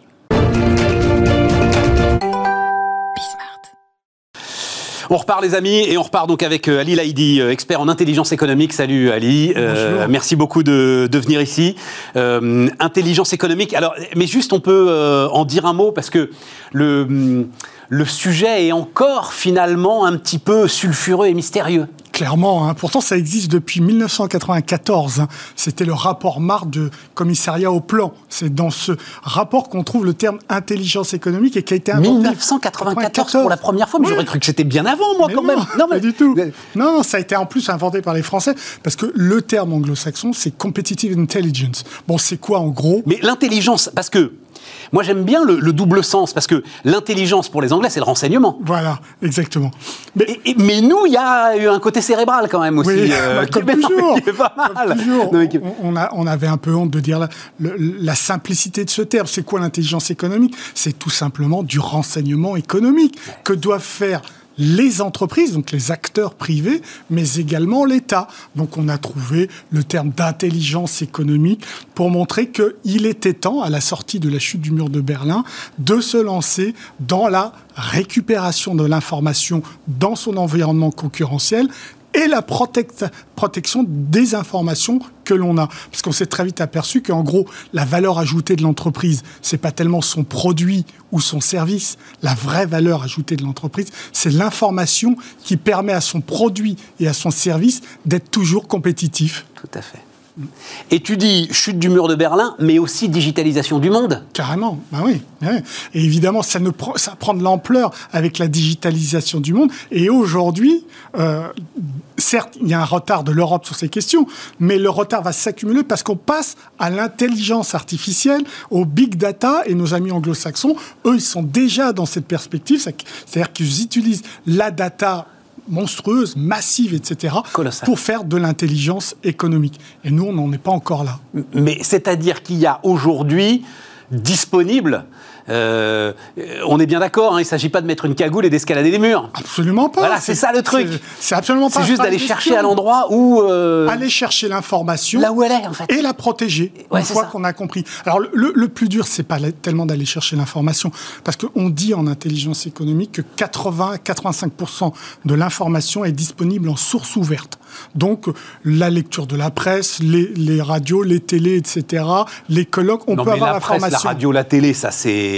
On repart les amis et on repart donc avec euh, Ali Laïdi, euh, expert en intelligence économique. Salut Ali, euh, merci beaucoup de, venir ici. intelligence économique, alors mais juste on peut en dire un mot parce que le, le sujet est encore finalement un petit peu sulfureux et mystérieux. Clairement, hein. pourtant ça existe depuis 1994. Hein. C'était le rapport Marc de commissariat au plan. C'est dans ce rapport qu'on trouve le terme intelligence économique et qui a été inventé. 1994 pour la première fois, mais j'aurais cru que c'était bien avant, moi, quand même. Non, pas du tout. Non, ça a été en plus inventé par les Français parce que le terme anglo-saxon, c'est competitive intelligence. Bon, c'est quoi en gros? Mais l'intelligence, parce que moi, j'aime bien le, double sens parce que l'intelligence pour les Anglais, c'est le renseignement. Voilà, exactement. Mais, mais nous, il y a eu un côté cérébral quand même aussi. Oui, euh, comme, toujours, pas mal. toujours. on, a, on, avait un peu honte de dire la, la simplicité de ce terme. C'est quoi l'intelligence économique? C'est tout simplement du renseignement économique que doivent faire les entreprises, donc les acteurs privés, mais également l'État. Donc on a trouvé le terme d'intelligence économique pour montrer qu'il était temps, à la sortie de la chute du mur de Berlin, de se lancer dans la récupération de l'information dans son environnement concurrentiel et la protection des informations que l'on a. Parce qu'on s'est très vite aperçu qu'en gros, la valeur ajoutée de l'entreprise, c'est pas tellement son produit ou son service. La vraie valeur ajoutée de l'entreprise, c'est l'information qui permet à son produit et à son service d'être toujours compétitif. Tout à fait. Et tu dis chute du mur de Berlin, mais aussi digitalisation du monde. Carrément, ben oui. Et évidemment, ça, ne ça prend de l'ampleur avec la digitalisation du monde. Et aujourd'hui, euh, certes, il y a un retard de l'Europe sur ces questions, mais le retard va s'accumuler parce qu'on passe à l'intelligence artificielle, au big data, et nos amis anglo-saxons, eux, ils sont déjà dans cette perspective, c'est-à-dire qu'ils utilisent la data monstrueuse, massive, etc., pour faire de l'intelligence économique. Et nous, on n'en est pas encore là. Mais c'est-à-dire qu'il y a aujourd'hui disponible euh, on est bien d'accord, hein, il ne s'agit pas de mettre une cagoule et d'escalader les murs. Absolument pas. Voilà, c'est ça le truc. C'est absolument pas. C'est juste d'aller chercher à l'endroit où. Euh, aller chercher l'information. Là où elle est, en fait. Et la protéger, une fois qu'on a compris. Alors, le, plus dur, c'est pas tellement d'aller chercher l'information, parce qu'on dit en intelligence économique que 80-85% de l'information est disponible en source ouverte. Donc, la lecture de la presse, les, radios, les télés, etc., les colloques, on peut avoir l'information. La radio, la télé, ça c'est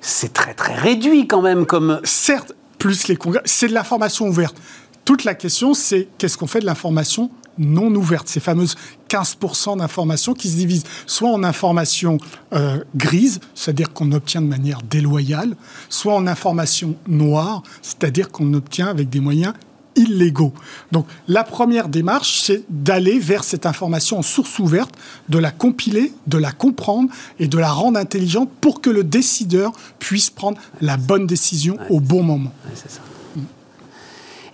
c'est très très réduit quand même comme. Certes, plus les congrès, c'est de l'information ouverte. Toute la question, c'est qu'est-ce qu'on fait de l'information non ouvertes, ces fameuses 15% d'informations qui se divisent soit en informations euh, grises, c'est-à-dire qu'on obtient de manière déloyale, soit en informations noires, c'est-à-dire qu'on obtient avec des moyens illégaux. Donc la première démarche, c'est d'aller vers cette information en source ouverte, de la compiler, de la comprendre et de la rendre intelligente pour que le décideur puisse prendre la bonne décision au bon moment. c'est ça.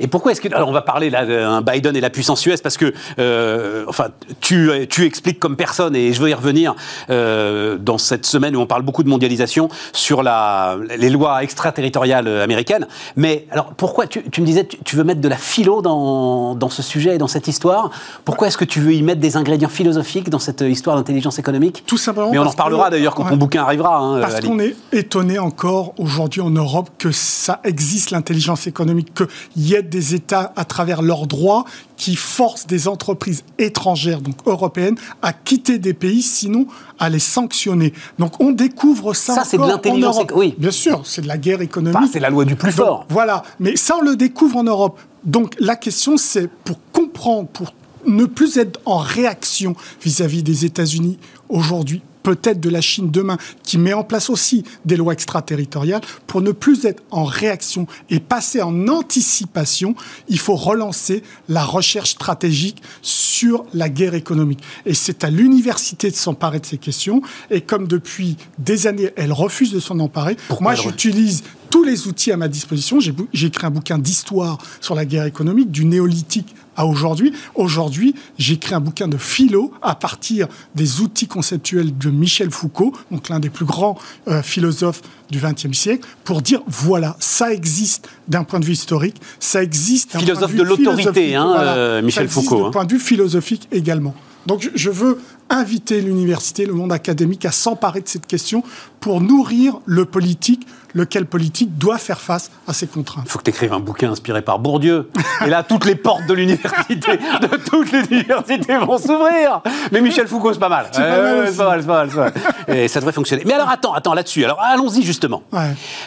Et pourquoi est-ce que. Alors, on va parler là d'un Biden et la puissance US parce que, euh, enfin, tu, tu expliques comme personne, et je veux y revenir euh, dans cette semaine où on parle beaucoup de mondialisation sur la, les lois extraterritoriales américaines. Mais alors, pourquoi tu, tu me disais, tu, veux mettre de la philo dans, dans ce sujet et dans cette histoire? Pourquoi est-ce que tu veux y mettre des ingrédients philosophiques dans cette histoire d'intelligence économique? Tout simplement. Mais on en reparlera d'ailleurs quand ton bouquin arrivera. Hein, parce qu'on est étonné encore aujourd'hui en Europe que ça existe l'intelligence économique, qu'il y ait des États, à travers leurs droits, qui forcent des entreprises étrangères, donc européennes, à quitter des pays, sinon à les sanctionner. Donc on découvre ça. Ça, c'est de l'intelligence Oui. Bien sûr, c'est de la guerre économique. c'est la loi du plus fort. voilà. Mais ça, on le découvre en Europe. Donc la question, c'est pour comprendre, pour ne plus être en réaction vis à -vis des États-Unis aujourd'hui peut-être de la Chine demain, qui met en place aussi des lois extraterritoriales, pour ne plus être en réaction et passer en anticipation, il faut relancer la recherche stratégique sur la guerre économique. Et c'est à l'université de s'emparer de ces questions. Et comme depuis des années, elle refuse de s'en emparer, moi j'utilise tous les outils à ma disposition. J'ai écrit un bouquin d'histoire sur la guerre économique, du néolithique à aujourd'hui. Aujourd'hui, j'écris un bouquin de philo à partir des outils conceptuels de Michel Foucault, donc l'un des plus grands euh, philosophes du XXe siècle, pour dire voilà, ça existe d'un point de vue historique, ça existe d'un philosophe de, de l'autorité, hein, euh, Michel ça Foucault. D'un hein. point de vue philosophique également. Donc je veux inviter l'université, le monde académique à s'emparer de cette question pour nourrir le politique, lequel politique doit faire face à ces contraintes. Il faut que tu écrives un bouquin inspiré par Bourdieu. Et là, toutes les portes de l'université, de toutes les universités vont s'ouvrir. Mais Michel Foucault, c'est pas mal. C'est pas, mal, pas mal, pas mal, Et ça devrait fonctionner. Mais alors, attends, attends, là-dessus. Alors, allons-y justement.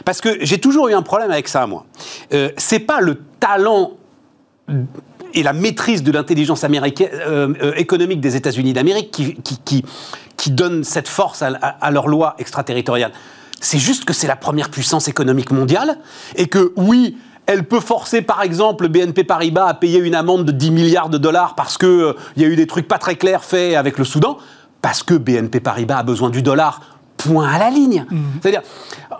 Parce que j'ai toujours eu un problème avec ça, moi. Euh, c'est pas le talent et la maîtrise de l'intelligence euh, euh, économique des États-Unis d'Amérique qui, donne cette force à, à leurs lois extraterritoriales. C'est juste que c'est la première puissance économique mondiale et que oui, elle peut forcer par exemple BNP Paribas à payer une amende de 10 milliards de dollars parce qu'il euh, y a eu des trucs pas très clairs faits avec le Soudan, parce que BNP Paribas a besoin du dollar point à la ligne. Mmh. C'est-à-dire,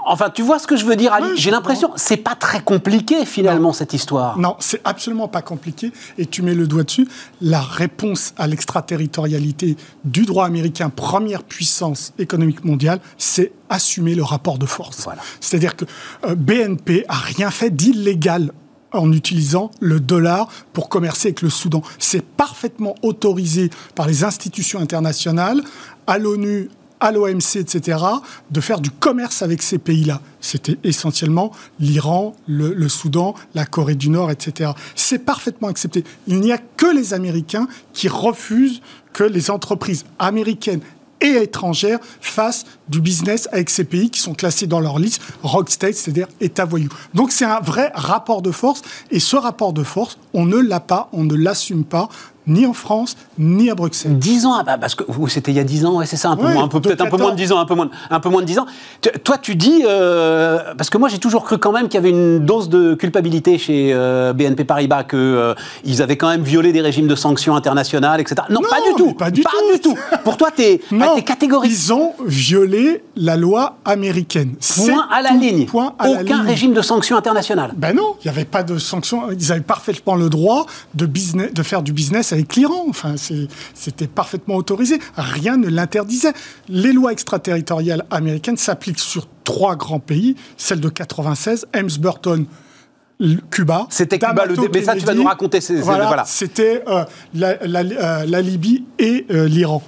enfin, tu vois ce que je veux dire, Ali J'ai l'impression, c'est pas très compliqué finalement cette histoire. Non, c'est absolument pas compliqué. Et tu mets le doigt dessus. La réponse à l'extraterritorialité du droit américain, première puissance économique mondiale, c'est assumer le rapport de force. Voilà. C'est-à-dire que euh, BNP a rien fait d'illégal en utilisant le dollar pour commercer avec le Soudan. C'est parfaitement autorisé par les institutions internationales, à l'ONU, à l'OMC, etc., de faire du commerce avec ces pays-là. C'était essentiellement l'Iran, le, Soudan, la Corée du Nord, etc. C'est parfaitement accepté. Il n'y a que les Américains qui refusent que les entreprises américaines et étrangères fassent du business avec ces pays qui sont classés dans leur liste rock state, c'est-à-dire État voyou. Donc c'est un vrai rapport de force et ce rapport de force, on ne l'a pas, on ne l'assume pas ni en France, ni à Bruxelles. Dix ans, ah bah, parce que c'était il y a dix ans, ouais, c'est ça, un peu moins, peut-être un peu moins de dix ans, un peu moins, un peu moins de dix ans. toi, tu dis, euh, parce que moi j'ai toujours cru quand même qu'il y avait une dose de culpabilité chez euh, BNP Paribas, qu'ils euh, ils avaient quand même violé des régimes de sanctions internationales, etc. Non, pas du tout. Pas du tout. Pour toi, tu es, [laughs] es catégorique. Ils ont violé la loi américaine. Point à la ligne. Point à Aucun régime de sanctions internationales. Ben non, il n'y avait pas de sanctions. Ils avaient parfaitement le droit de, business, de faire du business avec l'Iran. Enfin, c'était parfaitement autorisé. Rien ne l'interdisait. Les lois extraterritoriales américaines s'appliquent sur trois grands pays, celle de 96, Burton, Cuba. C'était Cuba le mais ça tu vas nous raconter. Voilà, C'était euh, euh, la, Libye et euh, l'Iran.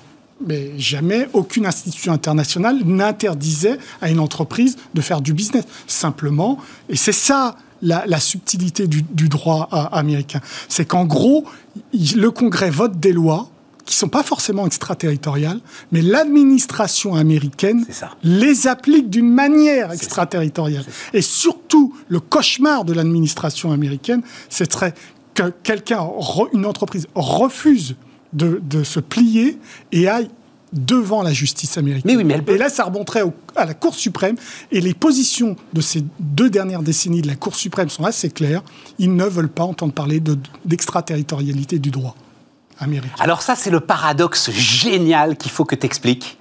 Mais jamais aucune institution internationale n'interdisait à une entreprise de faire du business. Simplement, et c'est ça la, subtilité du, droit américain. C'est qu'en gros, le Congrès vote des lois qui sont pas forcément extraterritoriales, mais l'administration américaine les applique d'une manière extraterritoriale. Et surtout, le cauchemar de l'administration américaine, c'est que quelqu'un, une entreprise refuse de, de, se plier et aille devant la justice américaine. Mais oui, mais Et là, ça remonterait à la Cour suprême. Et les positions de ces deux dernières décennies de la Cour suprême sont assez claires. Ils ne veulent pas entendre parler d'extraterritorialité du droit américain. Alors ça, c'est le paradoxe génial qu'il faut que tu expliques.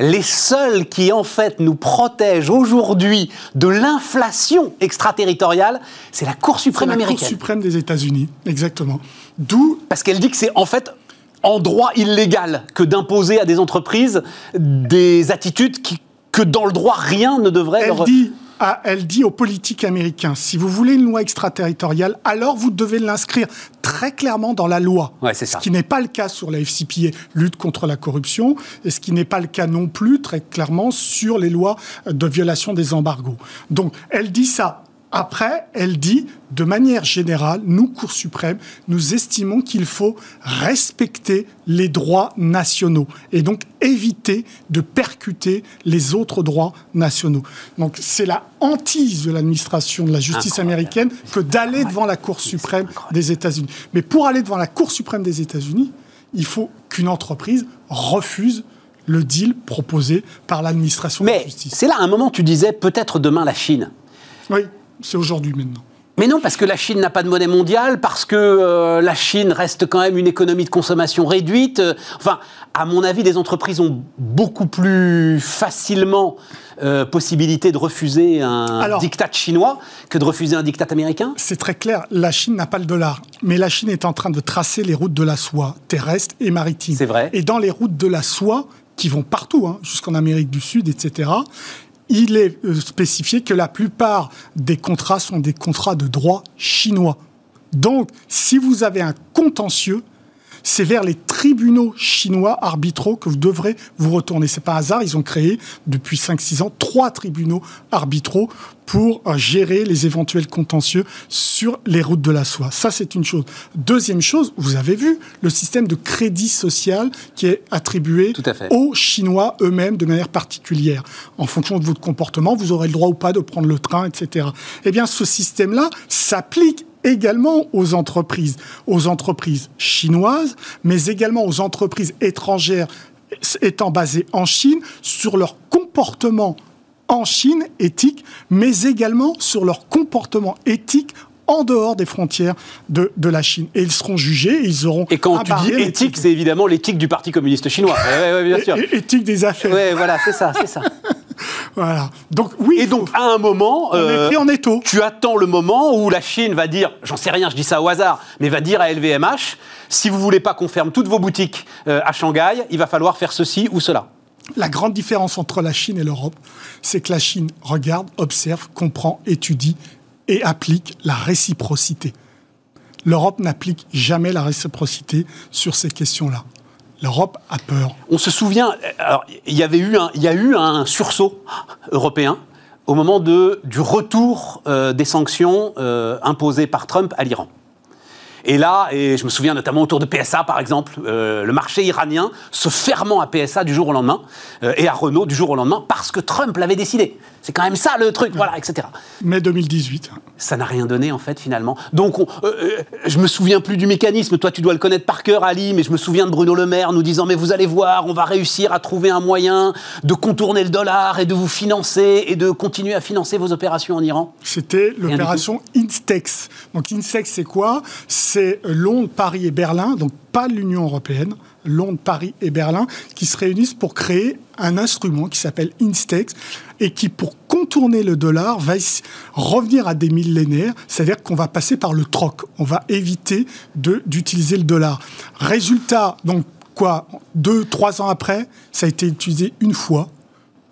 Les seuls qui, en fait, nous protègent aujourd'hui de l'inflation extraterritoriale, c'est la Cour suprême américaine. La Cour suprême des États-Unis, exactement. D'où... Parce qu'elle dit que c'est, en fait, en droit illégal que d'imposer à des entreprises des attitudes qui, que dans le droit rien ne devrait elle Dit, elle dit aux politiques américains, si vous voulez une loi extraterritoriale, alors vous devez l'inscrire très clairement dans la loi. c'est ça. Ce qui n'est pas le cas sur la FCPA, lutte contre la corruption, et ce qui n'est pas le cas non plus très clairement sur les lois de violation des embargos. Donc elle dit ça après, elle dit, de manière générale, nous, Cour suprême, nous estimons qu'il faut respecter les droits nationaux et donc éviter de percuter les autres droits nationaux. Donc c'est la hantise de l'administration de la justice américaine que d'aller devant la Cour suprême des États-Unis. Mais pour aller devant la Cour suprême des États-Unis, il faut qu'une entreprise refuse le deal proposé par l'administration de la justice. Mais c'est là un moment tu disais peut-être demain la Chine. Oui. C'est aujourd'hui maintenant. Mais non, parce que la Chine n'a pas de monnaie mondiale, parce que euh, la Chine reste quand même une économie de consommation réduite. Enfin, à mon avis, les entreprises ont beaucoup plus facilement euh, possibilité de refuser un diktat chinois que de refuser un diktat américain C'est très clair. La Chine n'a pas le dollar, mais la Chine est en train de tracer les routes de la soie terrestre et maritime. C'est vrai. Et dans les routes de la soie, qui vont partout, hein, jusqu'en Amérique du Sud, etc il est euh, spécifié que la plupart des contrats sont des contrats de droit chinois. Donc, si vous avez un contentieux, c'est vers les tribunaux chinois arbitraux que vous devrez vous retourner. C'est pas hasard, ils ont créé depuis 5-6 ans trois tribunaux arbitraux pour euh, gérer les éventuels contentieux sur les routes de la soie. Ça, c'est une chose. Deuxième chose, vous avez vu le système de crédit social qui est attribué aux Chinois eux-mêmes de manière particulière. En fonction de votre comportement, vous aurez le droit ou pas de prendre le train, etc. Eh bien, ce système-là s'applique également aux entreprises, aux entreprises chinoises, mais également aux entreprises étrangères étant basées en Chine, sur leur comportement en Chine éthique, mais également sur leur comportement éthique en dehors des frontières de, de, la Chine. Et ils seront jugés, ils auront... Et quand tu dis éthique, c'est évidemment l'éthique du Parti communiste chinois. bien sûr. éthique des affaires. Oui, voilà, c'est ça, c'est ça. [laughs] [laughs] Voilà. Donc oui. Et donc à un moment, on est pris en étau. Tu attends le moment où la Chine va dire, j'en sais rien, je dis ça au hasard, mais va dire à LVMH, si vous voulez pas qu'on ferme toutes vos boutiques euh, à Shanghai, il va falloir faire ceci ou cela. La grande différence entre la Chine et l'Europe, c'est que la Chine regarde, observe, comprend, étudie et applique la réciprocité. L'Europe n'applique jamais la réciprocité sur ces questions-là. L'Europe a peur. On se souvient, alors il y a eu un sursaut européen au moment du retour euh, des sanctions euh, imposées par Trump à l'Iran. Et là, et je me souviens notamment autour de PSA par exemple, euh, le marché iranien se fermant à PSA du jour au lendemain et à Renault du jour au lendemain parce que Trump l'avait décidé. C'est quand même ça le truc, voilà, etc. Mai 2018. Ça n'a rien donné en fait finalement. Donc on, euh, euh, je me souviens plus du mécanisme. Toi tu dois le connaître par cœur, Ali, mais je me souviens de Bruno Le Maire nous disant mais vous allez voir, on va réussir à trouver un moyen de contourner le dollar et de vous financer et de continuer à financer vos opérations en Iran. C'était l'opération Instex. Donc Instex c'est quoi? C'est Londres, Paris et Berlin. Donc pas l'Union européenne. Londres, Paris et Berlin, qui se réunissent pour créer un instrument qui s'appelle Instex et qui, pour contourner le dollar, va revenir à des millénaires, c'est-à-dire qu'on va passer par le troc, on va éviter d'utiliser le dollar. Résultat, donc quoi, deux, trois ans après, ça a été utilisé une fois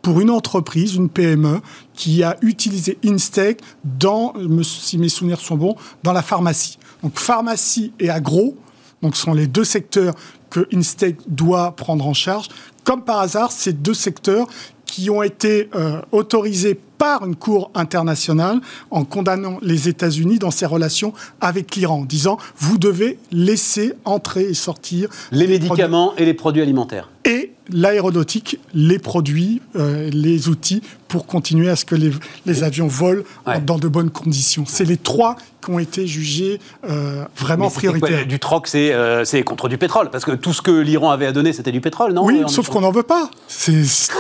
pour une entreprise, une PME, qui a utilisé Instex dans, si mes souvenirs sont bons, dans la pharmacie. Donc pharmacie et agro, donc sont les deux secteurs que Instec doit prendre en charge. Comme par hasard, ces deux secteurs qui ont été euh, autorisés par une cour internationale en condamnant les États-Unis dans ses relations avec l'Iran, en disant vous devez laisser entrer et sortir les médicaments et les produits alimentaires. Et l'aéronautique, les produits, euh, les outils pour continuer à ce que les, avions volent dans de bonnes conditions. C'est les trois qui ont été jugés euh, vraiment prioritaires. du troc, euh, c'est contre du pétrole, parce que tout ce que l'Iran avait à donner, c'était du pétrole, non? Oui, sauf qu'on n'en veut pas.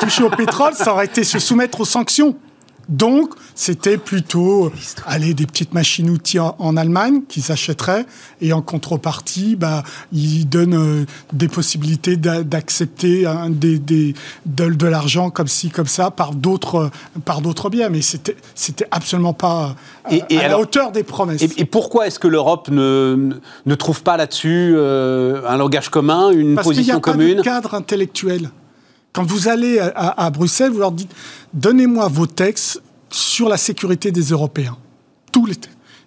Toucher au pétrole, ça aurait été se soumettre aux sanctions. Donc, c'était plutôt aller des petites machines-outils en, Allemagne qu'ils achèteraient et en contrepartie, bah, ils donnent euh, des possibilités d'accepter des, des, de, l'argent comme ci, comme ça par d'autres par d'autres biens. Mais c'était c'était absolument pas euh, à, la hauteur des promesses. Et, pourquoi est-ce que l'Europe ne, ne trouve pas là-dessus euh, un langage commun, une position commune Parce qu'il n'y a pas de cadre intellectuel. Quand vous allez à, Bruxelles, vous leur dites donnez-moi vos textes sur la sécurité des Européens. Tous les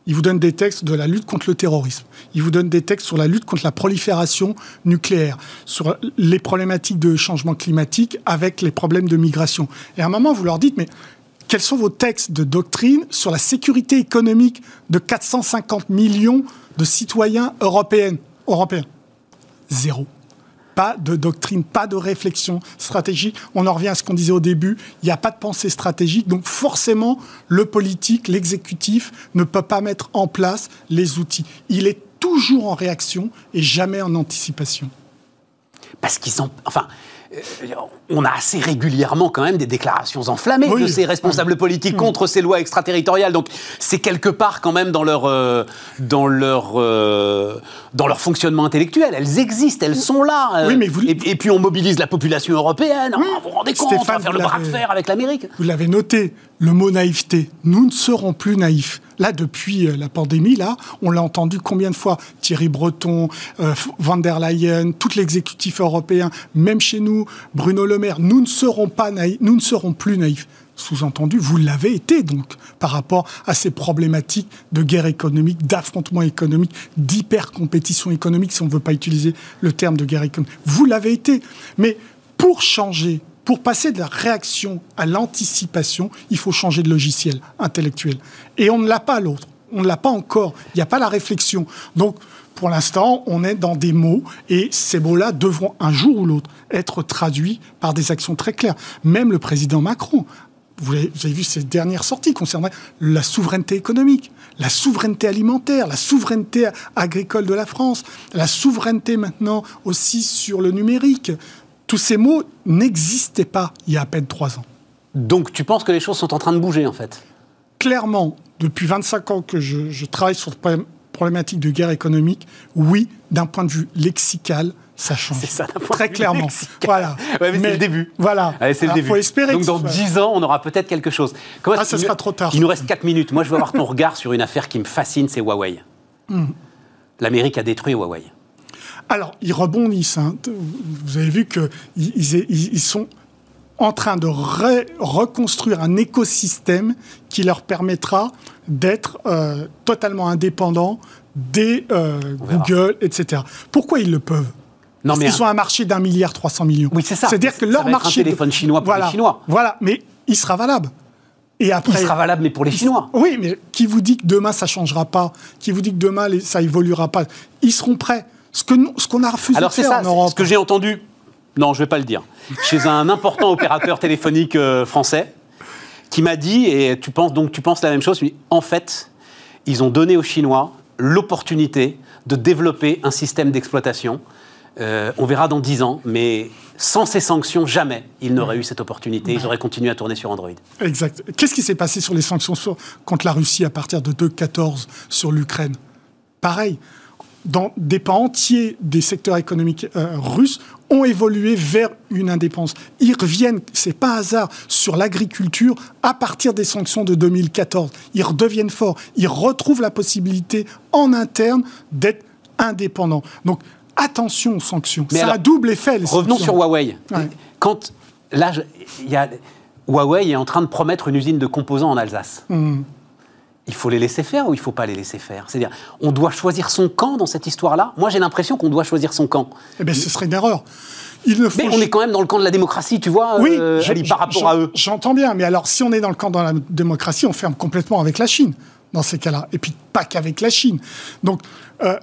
Ils vous donnent des textes de la lutte contre le terrorisme. Ils vous donnent des textes sur la lutte contre la prolifération nucléaire, sur les problématiques de changement climatique avec les problèmes de migration. Et à un moment, vous leur dites, mais quels sont vos textes de doctrine sur la sécurité économique de 450 millions de citoyens européens Européens Zéro pas de doctrine, pas de réflexion stratégique. On en revient à ce qu'on disait au début, il n'y a pas de pensée stratégique, donc forcément, le politique, l'exécutif ne peut pas mettre en place les outils. Il est toujours en réaction et jamais en anticipation. Parce qu'ils ont... Enfin, on a assez régulièrement quand même des déclarations enflammées de ces responsables politiques contre ces lois extraterritoriales. Donc c'est quelque part quand même dans leur, euh, dans, leur, euh, dans leur fonctionnement intellectuel. Elles existent, elles sont là. et, puis on mobilise la population européenne. vous vous rendez compte, on va faire le bras de fer avec l'Amérique. Vous l'avez noté, le mot naïveté. Nous ne serons plus naïfs. Là, depuis euh, la pandémie, là, on l'a entendu combien de fois Thierry Breton, euh, Van der Leyen, tout l'exécutif européen, même chez nous, Bruno Le Maire, nous ne serons pas naïfs, nous ne serons plus naïfs. Sous-entendu, vous l'avez été donc par rapport à ces problématiques de guerre économique, d'affrontement économique, d'hyper-compétition économique, si on ne veut pas utiliser le terme de guerre économique. Vous l'avez été. Mais pour changer pour passer de la réaction à l'anticipation, il faut changer de logiciel intellectuel. Et on ne l'a pas l'autre. On ne l'a pas encore. Il n'y a pas la réflexion. Donc, pour l'instant, on est dans des mots et ces mots-là devront un jour ou l'autre être traduits par des actions très claires. Même le président Macron, vous avez, vu ses dernières sorties concernant la souveraineté économique, la souveraineté alimentaire, la souveraineté agricole de la France, la souveraineté maintenant aussi sur le numérique tous ces mots n'existaient pas il y a à peine trois ans. Donc tu penses que les choses sont en train de bouger en fait? Clairement, depuis 25 ans que je, travaille sur cette problématique de guerre économique, oui, d'un point de vue lexical, ça change. C'est ça, très clairement. Voilà. [laughs] mais, c'est le début. Voilà. c'est le début. Faut espérer. Donc dans 10 ans, on aura peut-être quelque chose. Comment ah, ça sera trop tard. Il nous reste 4 minutes. Moi, je veux avoir ton regard sur une affaire qui me fascine, c'est Huawei. Hmm. L'Amérique a détruit Huawei. Alors, ils rebondissent. Hein. Vous avez vu qu'ils ils, sont en train de reconstruire un écosystème qui leur permettra d'être euh, totalement indépendants des euh, Google, etc. Pourquoi ils le peuvent? Non, Parce qu'ils ont un marché d'un milliard 300 millions. Oui, c'est ça. C'est-à-dire que leur marché. un téléphone chinois pour les Chinois. Voilà, mais il sera valable. Et après, il sera valable, mais pour les Chinois. Oui, mais qui vous dit que demain ça changera pas? Qui vous dit que demain ça évoluera pas? Ils seront prêts. Ce qu'on ce a refusé Alors de faire ça, en Europe. Ce que j'ai entendu, non, je ne vais pas le dire, chez un important opérateur téléphonique euh, français, qui m'a dit, et tu penses donc tu penses la même chose, mais en fait, ils ont donné aux Chinois l'opportunité de développer un système d'exploitation. Euh, on verra dans 10 ans, mais sans ces sanctions, jamais ils n'auraient eu cette opportunité. Ils auraient continué à tourner sur Android. Exact. Qu'est-ce qui s'est passé sur les sanctions contre la Russie à partir de 2014 sur l'Ukraine? Pareil, dans des pans entiers des secteurs économiques euh, russes ont évolué vers une indépendance. Ils reviennent, c'est pas hasard, sur l'agriculture à partir des sanctions de 2014. Ils redeviennent forts. Ils retrouvent la possibilité en interne d'être indépendants. Donc attention aux sanctions. Ça a double effet. Les revenons sur Huawei. Quand là, il y a Huawei est en train de promettre une usine de composants en Alsace. Mmh il faut les laisser faire ou il ne faut pas les laisser faire? C'est-à-dire, on doit choisir son camp dans cette histoire-là? Moi, j'ai l'impression qu'on doit choisir son camp. Eh bien, ce serait une erreur. Il ne faut mais on est quand même dans le camp de la démocratie, tu vois, oui, euh, par rapport à eux. J'entends bien, mais alors si on est dans le camp de la démocratie, on ferme complètement avec la Chine dans ces cas-là, et puis pas qu'avec la Chine. Donc euh,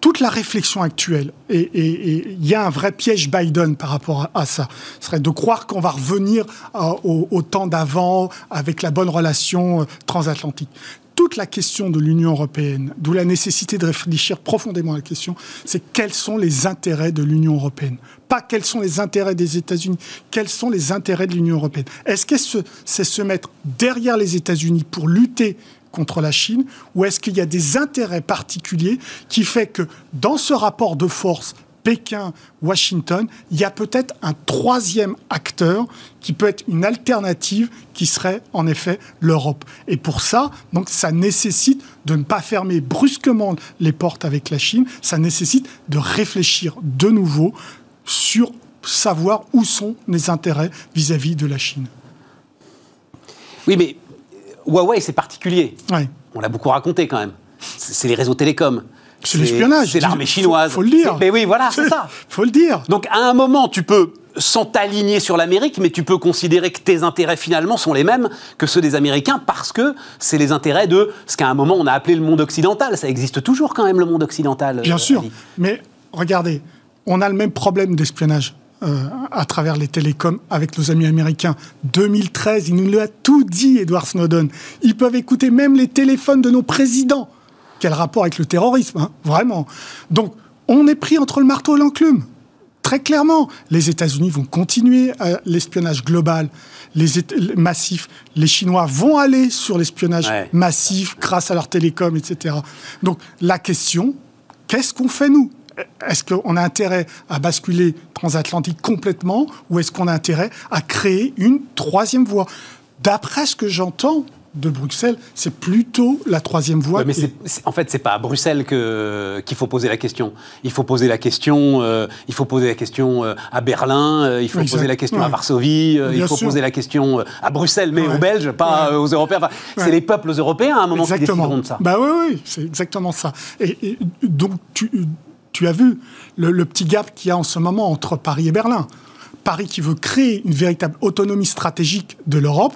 toute la réflexion actuelle, et il y a un vrai piège Biden par rapport à, ça, serait de croire qu'on va revenir euh, au, temps d'avant avec la bonne relation euh, transatlantique toute la question de l'Union européenne, d'où la nécessité de réfléchir profondément à la question, c'est quels sont les intérêts de l'Union européenne? Pas quels sont les intérêts des États-Unis, quels sont les intérêts de l'Union européenne. Est-ce que c'est se mettre derrière les États-Unis pour lutter contre la Chine ou est-ce qu'il y a des intérêts particuliers qui fait que dans ce rapport de force Pékin-Washington, il y a peut-être un troisième acteur qui peut être une alternative qui serait en effet l'Europe. Et pour ça, donc ça nécessite de ne pas fermer brusquement les portes avec la Chine, ça nécessite de réfléchir de nouveau sur savoir où sont les intérêts vis-à-vis -vis de la Chine. Oui, mais Huawei, c'est particulier. On l'a beaucoup raconté quand même. C'est les réseaux télécoms. C'est l'espionnage. C'est l'armée chinoise. Faut, faut, le dire. Mais oui, voilà, c'est ça. faut le dire. Donc à un moment, tu peux sans t'aligner sur l'Amérique, mais tu peux considérer que tes intérêts finalement sont les mêmes que ceux des Américains parce que c'est les intérêts de ce qu'à un moment on a appelé le monde occidental. Ça existe toujours quand même le monde occidental. Bien sûr. Mais regardez, on a le même problème d'espionnage. Euh, à travers les télécoms avec nos amis américains. 2013, il nous l'a tout dit, Edward Snowden. Ils peuvent écouter même les téléphones de nos présidents. Quel rapport avec le terrorisme, hein vraiment. Donc, on est pris entre le marteau et l'enclume. Très clairement, les États-Unis vont continuer euh, l'espionnage global, les massif. Les Chinois vont aller sur l'espionnage massif grâce à leurs télécoms, etc. Donc, la question, qu'est-ce qu'on fait nous? Est-ce qu'on a intérêt à basculer transatlantique complètement ou est-ce qu'on a intérêt à créer une troisième voie? D'après ce que j'entends, de Bruxelles, c'est plutôt la troisième voie. mais en fait, c'est pas à Bruxelles qu'il faut poser la question. Il faut poser la question. Euh, il faut poser la question euh, à Berlin. Euh, il faut poser la question à Varsovie. il faut poser la question à Bruxelles, mais aux Belges, pas aux Européens. c'est les peuples européens à un moment qui décideront de ça. Bah oui, oui, c'est exactement ça. et donc tu tu as vu le, petit gap qu'il y a en ce moment entre Paris et Berlin. Paris qui veut créer une véritable autonomie stratégique de l'Europe,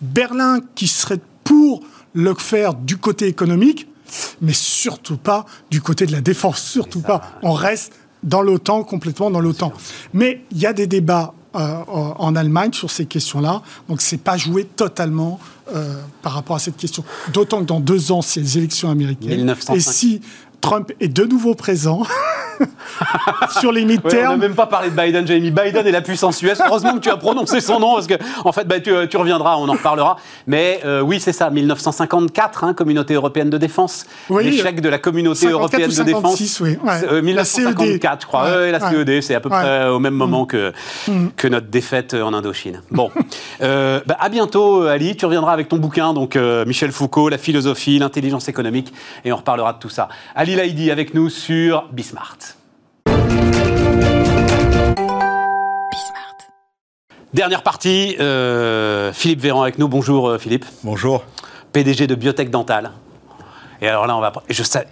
Berlin qui serait pour le faire du côté économique, mais surtout pas du côté de la défense, surtout pas. On reste dans l'OTAN, complètement dans l'OTAN. Mais il y a des débats euh, en Allemagne sur ces questions-là, donc c'est pas joué totalement euh, par rapport à cette question. D'autant que dans deux ans, c'est les élections américaines. Et si Trump est de nouveau présent. Sur les midterms. on n'a même pas parlé de Biden, Jamie. Biden et la puissance US. Heureusement que tu as prononcé son nom, parce que, en fait, bah, tu, reviendras, on en reparlera. Mais euh, oui, c'est ça, 1954, hein, Communauté européenne de défense. L'échec de la Communauté européenne de défense. Oui, 1954, je crois. la CED, c'est à peu près au même moment mm. que, mm. que notre défaite en Indochine. Bon. [laughs] euh, bah, à bientôt, Ali. Tu reviendras avec ton bouquin, donc euh, Michel Foucault, La philosophie, l'intelligence économique, et on reparlera de tout ça. Ali Ali avec nous sur Bismart. Dernière partie, euh, Philippe Véran avec nous. Bonjour euh, Philippe. Bonjour. PDG de Biotech Dental. Et alors là, on va. Je sais,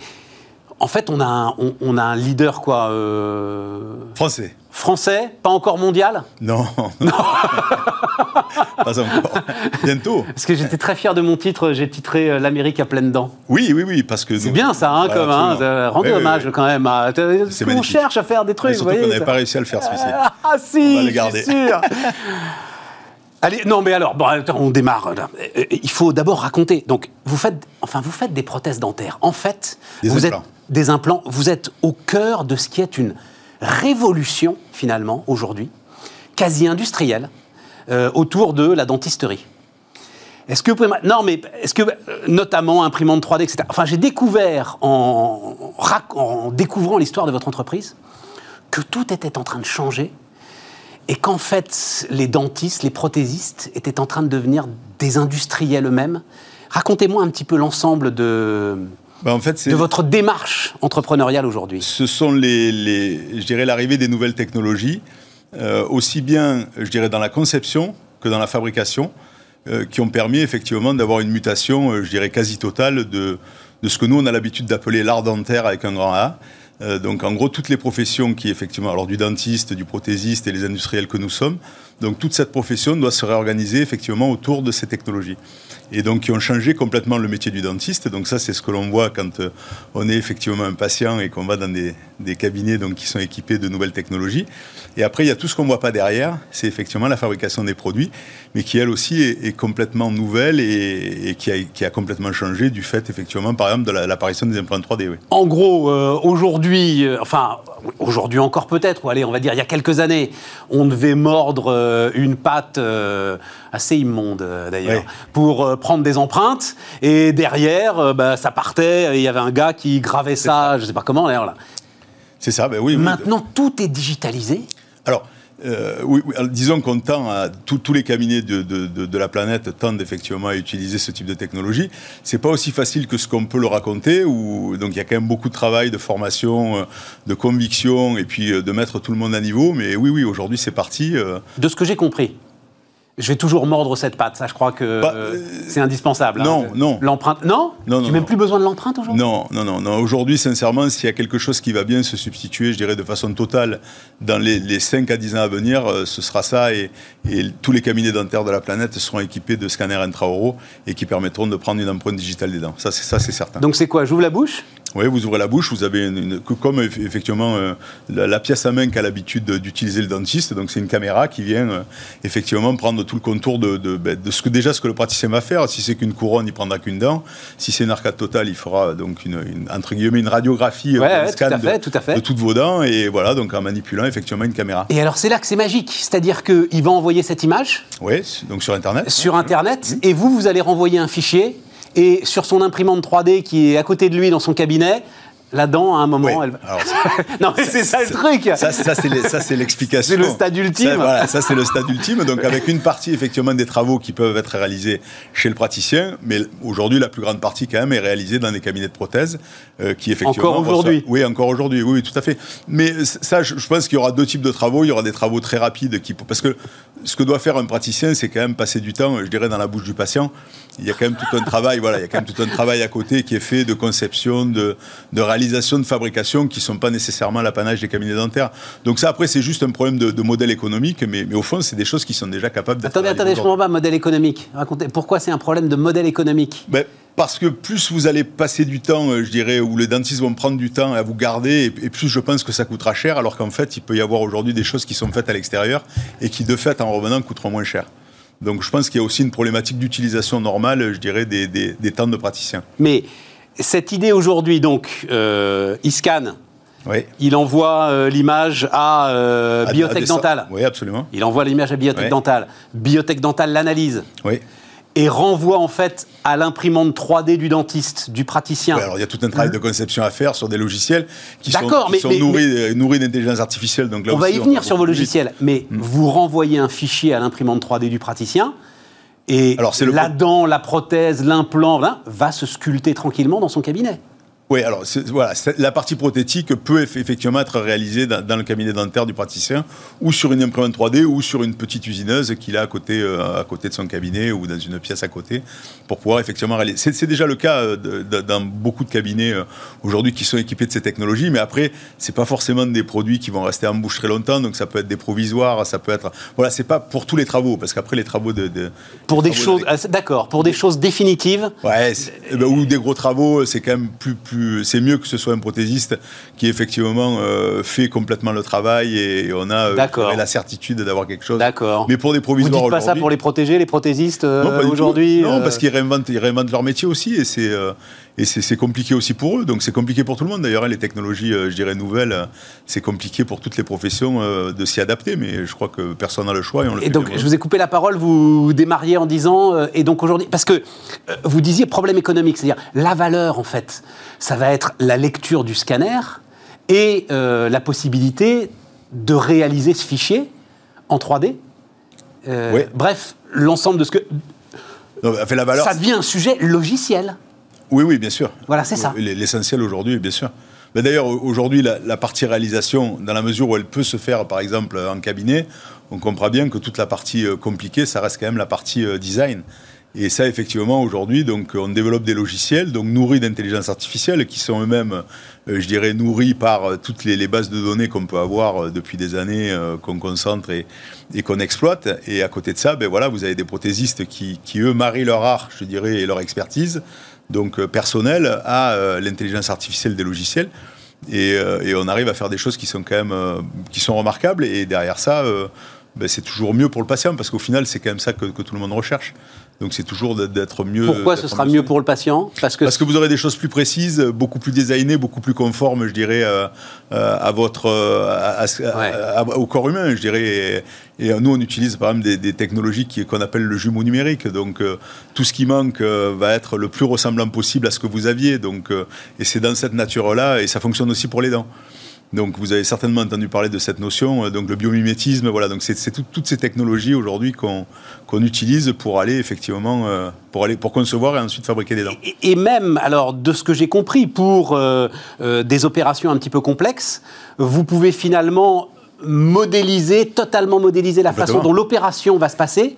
en fait, on a un, on, a un leader quoi. Euh, Français. Français, pas encore mondial? Non. non. [laughs] [laughs] [laughs] pas encore. Bientôt. Parce que j'étais très fier de mon titre, j'ai titré euh, L'Amérique à pleines dents. Oui, oui, oui, parce que... C'est bien ça, hein, comme, hein, rendez hommage quand même à... On cherche à faire des trucs, vous voyez. qu'on n'avait pas réussi à le faire, celui-ci. Ah si, on va le garder. sûr. [laughs] Allez, non, mais alors, bon, on démarre. Euh, il faut d'abord raconter. Donc, vous faites, enfin, vous faites des prothèses dentaires. En fait, vous êtes des implants. Vous êtes au cœur de ce qui est une révolution, finalement, aujourd'hui, quasi industrielle, euh, autour de la dentisterie. Est-ce que. Non, mais est-ce que, euh, notamment imprimante 3D, etc. Enfin, j'ai découvert, en, en découvrant l'histoire de votre entreprise, que tout était en train de changer et qu'en fait, les dentistes, les prothésistes étaient en train de devenir des industriels eux-mêmes. Racontez-moi un petit peu l'ensemble de, bah, en fait, de votre démarche entrepreneuriale aujourd'hui Ce sont les, je dirais, l'arrivée des nouvelles technologies, euh, aussi bien, je dirais, dans la conception que dans la fabrication, euh, qui ont permis effectivement d'avoir une mutation, euh, je dirais, quasi totale de, de ce que nous, on a l'habitude d'appeler l'art dentaire avec un grand A, donc en gros, toutes les professions qui effectivement, alors du dentiste, du prothésiste et les industriels que nous sommes, donc toute cette profession doit se réorganiser effectivement autour de ces technologies et donc qui ont changé complètement le métier du dentiste. Donc ça, c'est ce que l'on voit quand euh, on est effectivement un patient et qu'on va dans des, cabinets donc, qui sont équipés de nouvelles technologies. Et après, il y a tout ce qu'on ne voit pas derrière, c'est effectivement la fabrication des produits, mais qui elle aussi est, complètement nouvelle et, qui, a, complètement changé du fait effectivement, par exemple, de l'apparition des implants 3D. Oui. En gros, euh, aujourd'hui, euh, enfin aujourd'hui encore peut-être, ou allez, on va dire il y a quelques années, on devait mordre une pâte assez immonde d'ailleurs, pour prendre des empreintes. Et derrière, euh, bah, ça partait. Il y avait un gars qui gravait ça, je ne sais pas comment d'ailleurs. Là. C'est ça, ben oui. Maintenant, tout est digitalisé. Alors, euh, oui, disons qu'on tend à tous les cabinets de, de, la planète tendent effectivement à utiliser ce type de technologie. C'est pas aussi facile que ce qu'on peut le raconter. Donc il y a quand même beaucoup de travail, de formation, euh, de conviction, et puis de mettre tout le monde à niveau. Mais oui, oui, aujourd'hui c'est parti. De ce que j'ai compris, je vais toujours mordre cette patte. Ça, je crois que bah, c'est indispensable. Hein. Non, non. L'empreinte. Non? Non, Tu n'as même plus besoin de l'empreinte aujourd'hui? Non, non, non. non. Aujourd'hui, sincèrement, s'il y a quelque chose qui va bien se substituer, je dirais de façon totale, dans les, les 5 à 10 ans à venir, euh, ce sera ça. Et, et, tous les cabinets dentaires de la planète seront équipés de scanners intraoraux et qui permettront de prendre une empreinte digitale des dents. Ça, c'est certain. Donc, c'est quoi? J'ouvre la bouche? Oui, vous ouvrez la bouche, vous avez une, comme effectivement euh, la, pièce à main qu'a l'habitude d'utiliser le dentiste. Donc c'est une caméra qui vient euh, effectivement prendre tout le contour de, ben, de, ce que déjà ce que le praticien va faire. Si c'est qu'une couronne, il prendra qu'une dent. Si c'est une arcade totale, il fera donc une, entre guillemets une radiographie, un scan de, toutes vos dents et voilà donc en manipulant effectivement une caméra. Et alors c'est là que c'est magique, c'est-à-dire qu'il va envoyer cette image. Oui, donc sur internet. Sur internet, et vous vous allez renvoyer un fichier et sur son imprimante 3D qui est à côté de lui dans son cabinet, la dent, à un moment, elle... [laughs] non, mais c'est ça le truc Ça, c'est l'explication. C'est le stade ultime. Ça, voilà, ça c'est le stade ultime. Donc avec une partie, effectivement, des travaux qui peuvent être réalisés chez le praticien, mais aujourd'hui, la plus grande partie, quand même, est réalisée dans des cabinets de prothèses, euh, qui effectivement... Encore aujourd'hui Oui, encore aujourd'hui, oui, tout à fait. Mais ça, je, pense qu'il y aura deux types de travaux. Il y aura des travaux très rapides, qui, parce que ce que doit faire un praticien, c'est quand même passer du temps, je dirais, dans la bouche du patient. Il y a quand même tout un travail, voilà, il y a quand même tout un travail à côté qui est fait de conception, de, de réalisation, de fabrication, qui ne sont pas nécessairement l'apanage des cabinets dentaires. Donc ça, après, c'est juste un problème de, modèle économique, mais, mais, au fond, c'est des choses qui sont déjà capables d'être. Attendez, attendez, je ne comprends pas, modèle économique. Racontez, pourquoi c'est un problème de modèle économique? Ben, parce que plus vous allez passer du temps, euh, je dirais, où les dentistes vont prendre du temps à vous garder, et, plus je pense que ça coûtera cher, alors qu'en fait, il peut y avoir aujourd'hui des choses qui sont faites à l'extérieur et qui, de fait, en revenant, coûteront moins cher. Donc je pense qu'il y a aussi une problématique d'utilisation normale, je dirais, des, des, temps de praticiens. Mais cette idée aujourd'hui, donc, euh, ISCAN, oui. Il envoie euh, l'image à, euh, Biotech Dental. Oui, absolument. Il envoie l'image à Biotech Dental. Biotech Dental l'analyse. Oui et renvoie en fait à l'imprimante 3D du dentiste, du praticien. alors il y a tout un travail de conception à faire sur des logiciels qui sont, nourris, nourris d'intelligence artificielle. Donc on va y venir sur vos logiciels, mais hmm. vous renvoyez un fichier à l'imprimante 3D du praticien. Et la dent, la prothèse, l'implant, va se sculpter tranquillement dans son cabinet. Oui, alors voilà, la partie prothétique peut effectivement être réalisée dans, le cabinet dentaire du praticien ou sur une imprimante 3D ou sur une petite usineuse qu'il a à côté, euh, à côté de son cabinet ou dans une pièce à côté pour pouvoir effectivement réaliser. C'est déjà le cas euh, dans beaucoup de cabinets euh, aujourd'hui qui sont équipés de ces technologies, mais après, c'est pas forcément des produits qui vont rester en bouche très longtemps, donc ça peut être des provisoires, ça peut être. Voilà, c'est pas pour tous les travaux, parce qu'après les travaux de. pour des choses. Ah, d'accord, pour des choses définitives. Ouais, eh ben, ou des gros travaux, c'est quand même plus. plus c'est mieux que ce soit un prothésiste qui effectivement euh, fait complètement le travail et, on a euh, la certitude d'avoir quelque chose. D'accord. Mais pour des provisoires Vous dites pas ça pour les protéger, les prothésistes euh, aujourd'hui Non, parce qu'ils réinventent, ils réinventent leur métier aussi et c'est et c'est compliqué aussi pour eux. Donc c'est compliqué pour tout le monde. D'ailleurs, hein, les technologies, je dirais nouvelles, c'est compliqué pour toutes les professions de s'y adapter. Mais je crois que personne n'a le choix et on le Et donc, je vous ai coupé la parole. Vous démarriez en disant et donc aujourd'hui, parce que vous disiez problème économique, c'est-à-dire la valeur en fait ça va être la lecture du scanner et euh, la possibilité de réaliser ce fichier en 3D. Euh, bref, l'ensemble de ce que... fait, la valeur... Ça devient un sujet logiciel. Oui, oui, bien sûr. Voilà, c'est ça. L'essentiel aujourd'hui, bien sûr. D'ailleurs, aujourd'hui, la, partie réalisation, dans la mesure où elle peut se faire, par exemple, en cabinet, on comprend bien que toute la partie euh, compliquée, ça reste quand même la partie design. Et ça, effectivement, aujourd'hui, donc, on développe des logiciels, donc nourris d'intelligence artificielle, qui sont eux-mêmes, euh, je dirais, nourris par euh, toutes les, bases de données qu'on peut avoir euh, depuis des années, qu'on concentre et, qu'on exploite. Et à côté de ça, ben voilà, vous avez des prothésistes qui, eux, marient leur art, je dirais, et leur expertise, donc personnelle, à l'intelligence artificielle des logiciels. Et, on arrive à faire des choses qui sont quand même, qui sont remarquables. Et derrière ça, ben, c'est toujours mieux pour le patient, parce qu'au final, c'est quand même ça que tout le monde recherche. Donc c'est toujours d'être mieux. Pourquoi ce sera mieux pour le patient? Parce que... Parce que vous aurez des choses plus précises, beaucoup plus designées, beaucoup plus conformes, je dirais, euh, euh, à votre, euh, au corps humain, je dirais. Et, nous, on utilise par exemple des, technologies qu'on appelle le jumeau numérique. Donc tout ce qui manque va être le plus ressemblant possible à ce que vous aviez. Donc, et c'est dans cette nature-là, et ça fonctionne aussi pour les dents. Donc vous avez certainement entendu parler de cette notion, euh, donc le biomimétisme, voilà, donc c'est toutes ces technologies aujourd'hui qu'on utilise pour aller effectivement, euh, pour, aller, pour concevoir et ensuite fabriquer des dents. Et, même, alors de ce que j'ai compris, pour euh, des opérations un petit peu complexes, vous pouvez finalement modéliser, totalement modéliser la façon dont l'opération va se passer.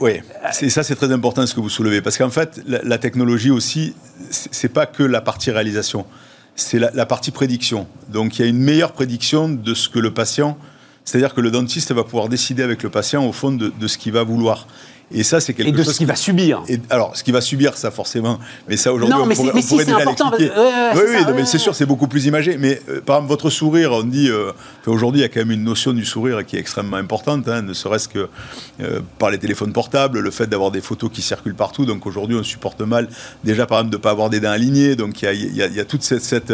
oui, ça c'est très important ce que vous soulevez, parce qu'en fait, la, la technologie aussi, c'est pas que la partie réalisation c'est la, partie prédiction. Donc il y a une meilleure prédiction de ce que le patient, c'est-à-dire que le dentiste va pouvoir décider avec le patient au fond de, ce qu'il va vouloir. Et ça, c'est quelque chose. Et de ce qu'il va subir. Et, alors, ce qu'il va subir, ça forcément. Mais ça, aujourd'hui, on, pourrait, on pourrait déjà l'expliquer. oui, oui, mais c'est sûr, c'est beaucoup plus imagé. Mais euh, par exemple, votre sourire, on dit. Euh, aujourd'hui, il y a quand même une notion du sourire qui est extrêmement importante, hein, ne serait-ce que euh, par les téléphones portables, le fait d'avoir des photos qui circulent partout. Donc aujourd'hui, on supporte mal, déjà, par exemple, de ne pas avoir des dents alignées. Donc il y a, y a, toute cette. cette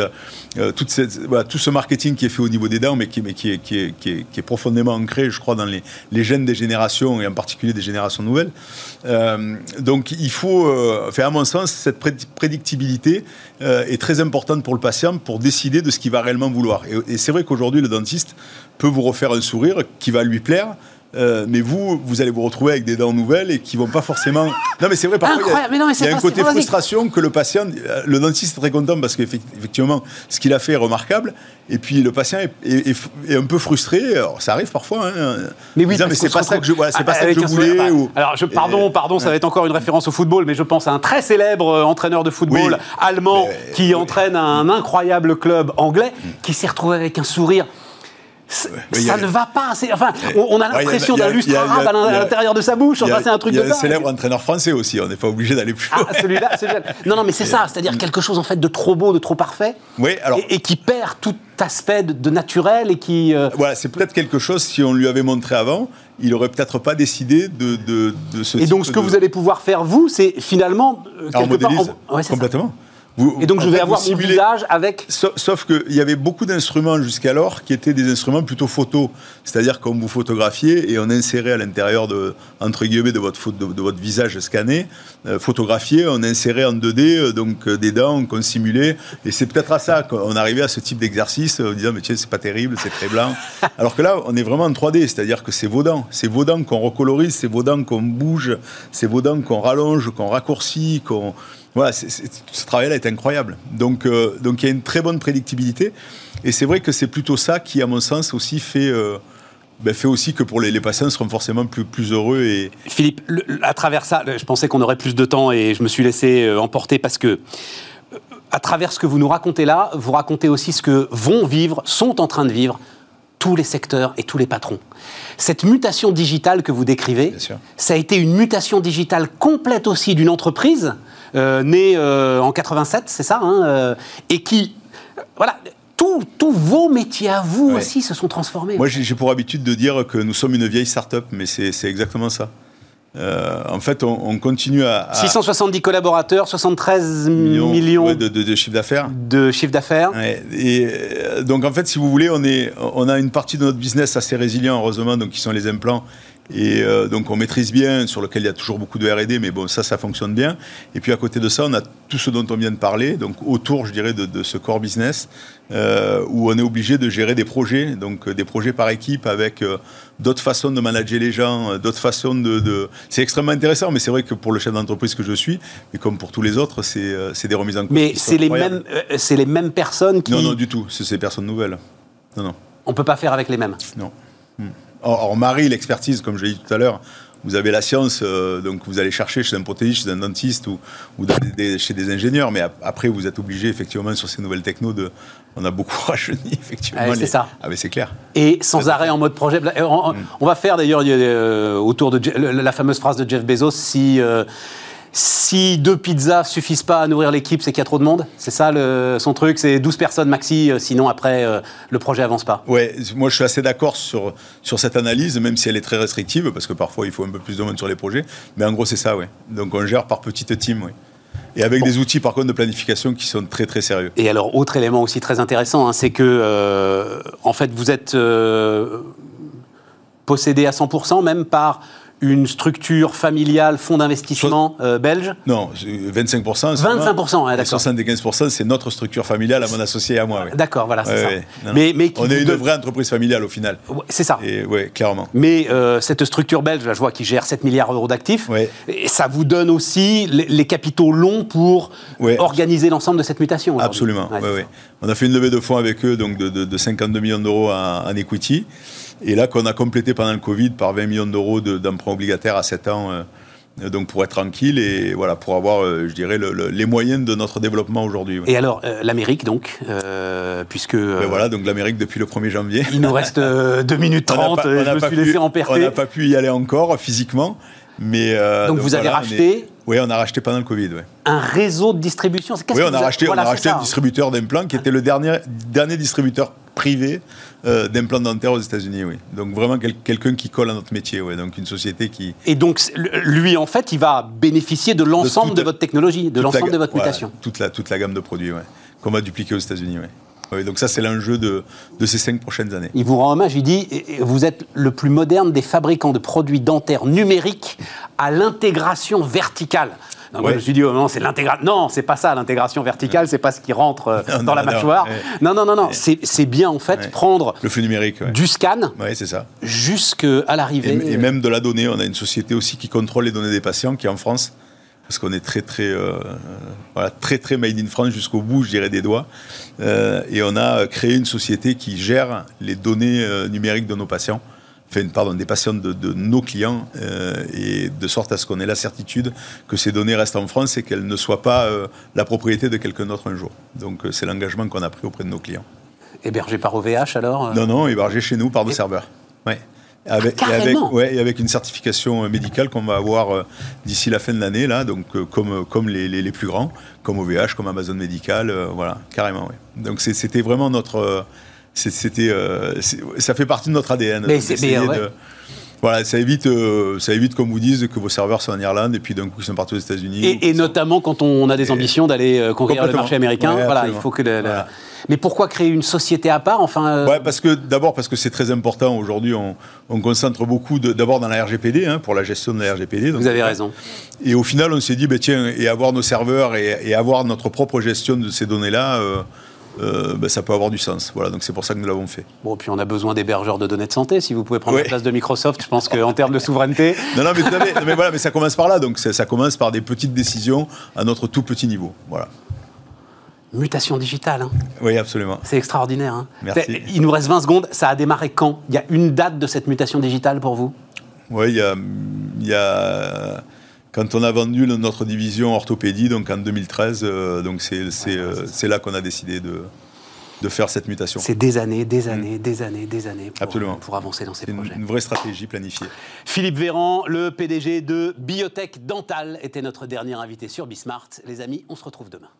toute cette voilà, tout ce marketing qui est fait au niveau des dents, mais qui, mais qui, est, qui, est, qui, est, qui est profondément ancré, je crois, dans les, les gènes des générations, et en particulier des générations nouvelles. Euh, donc il faut, euh, à mon sens, cette prédictibilité euh, est très importante pour le patient pour décider de ce qu'il va réellement vouloir. et c'est vrai qu'aujourd'hui, le dentiste peut vous refaire un sourire qui va lui plaire, euh, mais vous, vous allez vous retrouver avec des dents nouvelles et qui vont pas forcément. Non, mais c'est vrai, parfois, il y a, un côté frustration que le patient, euh, le dentiste est très content parce qu'effectivement, ce qu'il a fait est remarquable. Et puis le patient est, un peu frustré. Alors, ça arrive parfois. Hein, mais oui, mais c'est pas, ça que je, voilà, pas ça que je voulais. Alors, je, pardon, pardon, ça va être encore une référence au football, mais je pense à un très célèbre euh, entraîneur de football allemand qui entraîne un incroyable club anglais, qui s'est retrouvé avec un sourire ça ne va pas. Enfin, on, a l'impression d'un lustre arabe à l'intérieur de sa bouche. Enfin, c'est un truc de Il y a un célèbre entraîneur français aussi. On n'est pas obligé d'aller plus loin. Ah, celui-là, Non, non, mais c'est ça. C'est-à-dire quelque chose en fait de trop beau, de trop parfait. Oui, alors. Et, qui perd tout aspect de, naturel et qui. Euh, voilà, c'est peut-être quelque chose si on lui avait montré avant. Il aurait peut-être pas décidé de, de, de ce. Et donc, ce que vous allez pouvoir faire vous, c'est finalement euh, quelque part. complètement et donc je vais avoir mon visage avec. Sauf, qu'il y avait beaucoup d'instruments jusqu'alors qui étaient des instruments plutôt photo, c'est-à-dire comme vous photographiez et on insérait à l'intérieur de entre guillemets de votre de, votre visage scanné, euh, photographié, on insérait en 2D euh, donc euh, des dents qu'on simulait et c'est peut-être à ça qu'on arrivait à ce type d'exercice en disant mais tiens c'est pas terrible, c'est très blanc. [laughs] Alors que là on est vraiment en 3D, c'est-à-dire que c'est vos dents, c'est vos dents qu'on recolorise, c'est vos dents qu'on bouge, c'est vos dents qu'on rallonge, qu'on raccourcit, qu'on voilà, ce travail-là est incroyable. Donc, euh, donc il y a une très bonne prédictibilité. Et c'est vrai que c'est plutôt ça qui, à mon sens, aussi fait, euh, ben, fait aussi que pour les, patients seront forcément plus, plus heureux. Et... Philippe, à travers ça, je pensais qu'on aurait plus de temps et je me suis laissé euh, emporter parce que à travers ce que vous nous racontez là, vous racontez aussi ce que vont vivre, sont en train de vivre tous les secteurs et tous les patrons. Cette mutation digitale que vous décrivez, ça a été une mutation digitale complète aussi d'une entreprise euh, née euh, en 87, c'est ça, hein, euh, et qui, voilà, tous vos métiers à vous aussi se sont transformés. Moi, j'ai pour habitude de dire que nous sommes une vieille start-up, mais c'est exactement ça. en fait, on, continue à, 670 collaborateurs, 73 millions, de, de, chiffre d'affaires. De chiffre d'affaires. et donc, en fait, si vous voulez, on, est, on a une partie de notre business assez résilient, heureusement, donc qui sont les implants et euh, donc on maîtrise bien, sur lequel il y a toujours beaucoup de R&D, mais bon, ça, ça fonctionne bien. Et puis à côté de ça, on a tout ce dont on vient de parler, donc autour, je dirais, de, ce core business, euh, où on est obligé de gérer des projets, donc euh, des projets par équipe avec d'autres façons de manager les gens, d'autres façons de... C'est extrêmement intéressant, mais c'est vrai que pour le chef d'entreprise que je suis, et comme pour tous les autres, c'est des remises en cause. Mais c'est les, mêmes, les mêmes personnes qui... Non, non, du tout, c'est ces personnes nouvelles. Non, non. On ne peut pas faire avec les mêmes Non. Hmm on marie l'expertise, comme je l'ai dit tout à l'heure, vous avez la science, euh, donc vous allez chercher chez un prothésiste, chez un dentiste ou, chez des ingénieurs, mais après vous êtes obligé effectivement sur ces nouvelles techno de, on a beaucoup [laughs] rajeuni effectivement. c'est ça. Ah mais c'est clair. Et sans arrêt en mode projet. On, on va faire d'ailleurs autour de la fameuse phrase de Jeff Bezos si si deux pizzas suffisent pas à nourrir l'équipe, c'est qu'il y a trop de monde C'est ça le, son truc C'est 12 personnes maxi, euh, sinon après, euh, le projet avance pas Ouais, moi je suis assez d'accord sur, sur cette analyse, même si elle est très restrictive, parce que parfois il faut un peu plus de monde sur les projets. Mais en gros, c'est ça, oui. Donc on gère par petite team, oui. Et avec des outils, par contre, de planification qui sont très, très sérieux. Et alors, autre élément aussi très intéressant, hein, c'est que, euh, en fait, vous êtes possédé à 100% même par une structure familiale, fonds d'investissement euh, belge? Non, 25%. 25%, d'accord. 75%, c'est notre structure familiale à mon associé et à moi. D'accord, voilà, c'est ça. mais, mais on est une vraie entreprise familiale au final. c'est ça. Oui, clairement. Mais euh, cette structure belge, là, je vois, qui gère 7 milliards d'euros d'actifs, et ça vous donne aussi les, capitaux longs pour organiser l'ensemble de cette mutation. Absolument, On a fait une levée de fonds avec eux donc de, de, 52 millions d'euros en equity. Et là, qu'on a complété pendant le Covid par 20 millions d'euros d'emprunt obligataire à 7 ans. Euh, donc pour être tranquille et voilà pour avoir, euh, je dirais, les moyens de notre développement aujourd'hui. Et alors euh, l'Amérique donc, puisque ben voilà donc l'Amérique depuis le 1er janvier. Il nous reste 2 minutes 30. je me suis laissé emperter. On n'a pas pu y aller encore physiquement, mais donc, vous avez racheté. Oui, on a racheté pendant le Covid. Un réseau de distribution. Oui, on a racheté, on a racheté un distributeur d'implants qui était le dernier dernier distributeur privé euh, d'implants dentaires aux États-Unis, oui. Donc vraiment quelqu'un qui colle à notre métier, oui. Donc une société qui. Et donc lui, en fait, il va bénéficier de l'ensemble de, votre technologie, de l'ensemble de votre mutation. toute la toute la gamme de produits, oui. Qu'on va dupliquer aux États-Unis, oui. Oui, donc ça, c'est l'enjeu de, de, ces cinq prochaines années. Il vous rend hommage, il dit, vous êtes le plus moderne des fabricants de produits dentaires numériques à l'intégration verticale. Je me suis dit, oh, non, c'est l'intégration. Non, c'est pas ça, l'intégration verticale, c'est pas ce qui rentre euh, [laughs] dans la mâchoire. Non, non, non, non, c'est bien en fait prendre le flux numérique, du scan c'est ça. jusqu'à l'arrivée. Et, même de la donnée. On a une société aussi qui contrôle les données des patients qui est en France. Parce qu'on est très très euh, voilà, très très made in France jusqu'au bout, je dirais des doigts. Euh, et on a créé une société qui gère les données numériques de nos patients pardon, des patients de, nos clients, euh, et de sorte à ce qu'on ait la certitude que ces données restent en France et qu'elles ne soient pas euh, la propriété de quelqu'un d'autre un jour. Donc euh, c'est l'engagement qu'on a pris auprès de nos clients. Hébergé par OVH alors Non, non, hébergé chez nous par nos serveurs. Ouais. Avec, ah, et, avec, ouais, et avec une certification médicale qu'on va avoir d'ici la fin de l'année, là, donc comme, comme les, les, plus grands, comme OVH, comme Amazon Médical, voilà, carrément. Ouais. Donc c'était vraiment notre c'était, euh, ça fait partie de notre ADN. Mais c'est voilà, ça évite, euh, ça évite qu'on vous dise que vos serveurs sont en Irlande et puis d'un coup ils sont partis aux États-Unis. Et, notamment quand on a des ambitions d'aller euh, conquérir le marché américain, voilà, il faut que. Mais pourquoi créer une société à part Enfin. Ouais, parce que d'abord parce que c'est très important aujourd'hui. On, on, concentre beaucoup d'abord dans la RGPD hein, pour la gestion de la RGPD. vous avez raison. Et au final, on s'est dit, bah, tiens, et avoir nos serveurs et, et, avoir notre propre gestion de ces données-là. Euh, ben, ça peut avoir du sens. Voilà, donc c'est pour ça que nous l'avons fait. Bon, puis on a besoin d'hébergeurs de données de santé. Si vous pouvez prendre la place de Microsoft, je pense qu'en termes de souveraineté. [laughs] non, non, mais, mais, voilà, mais ça commence par là. Donc ça, commence par des petites décisions à notre tout petit niveau. Voilà. Mutation digitale. Hein. Oui, absolument. C'est extraordinaire. Hein. Merci. Il nous reste 20 secondes. Ça a démarré quand? Il y a une date de cette mutation digitale pour vous? Oui, il y a, il y a quand on a vendu notre division orthopédie, donc en 2013, euh, donc c'est euh, là qu'on a décidé de, de faire cette mutation. C'est des années, des années, des années, des années pour, Absolument. pour avancer dans ces projets. Une, une vraie stratégie planifiée. Philippe Véran, le PDG de Biotech Dental, était notre dernier invité sur Bismart. Les amis, on se retrouve demain.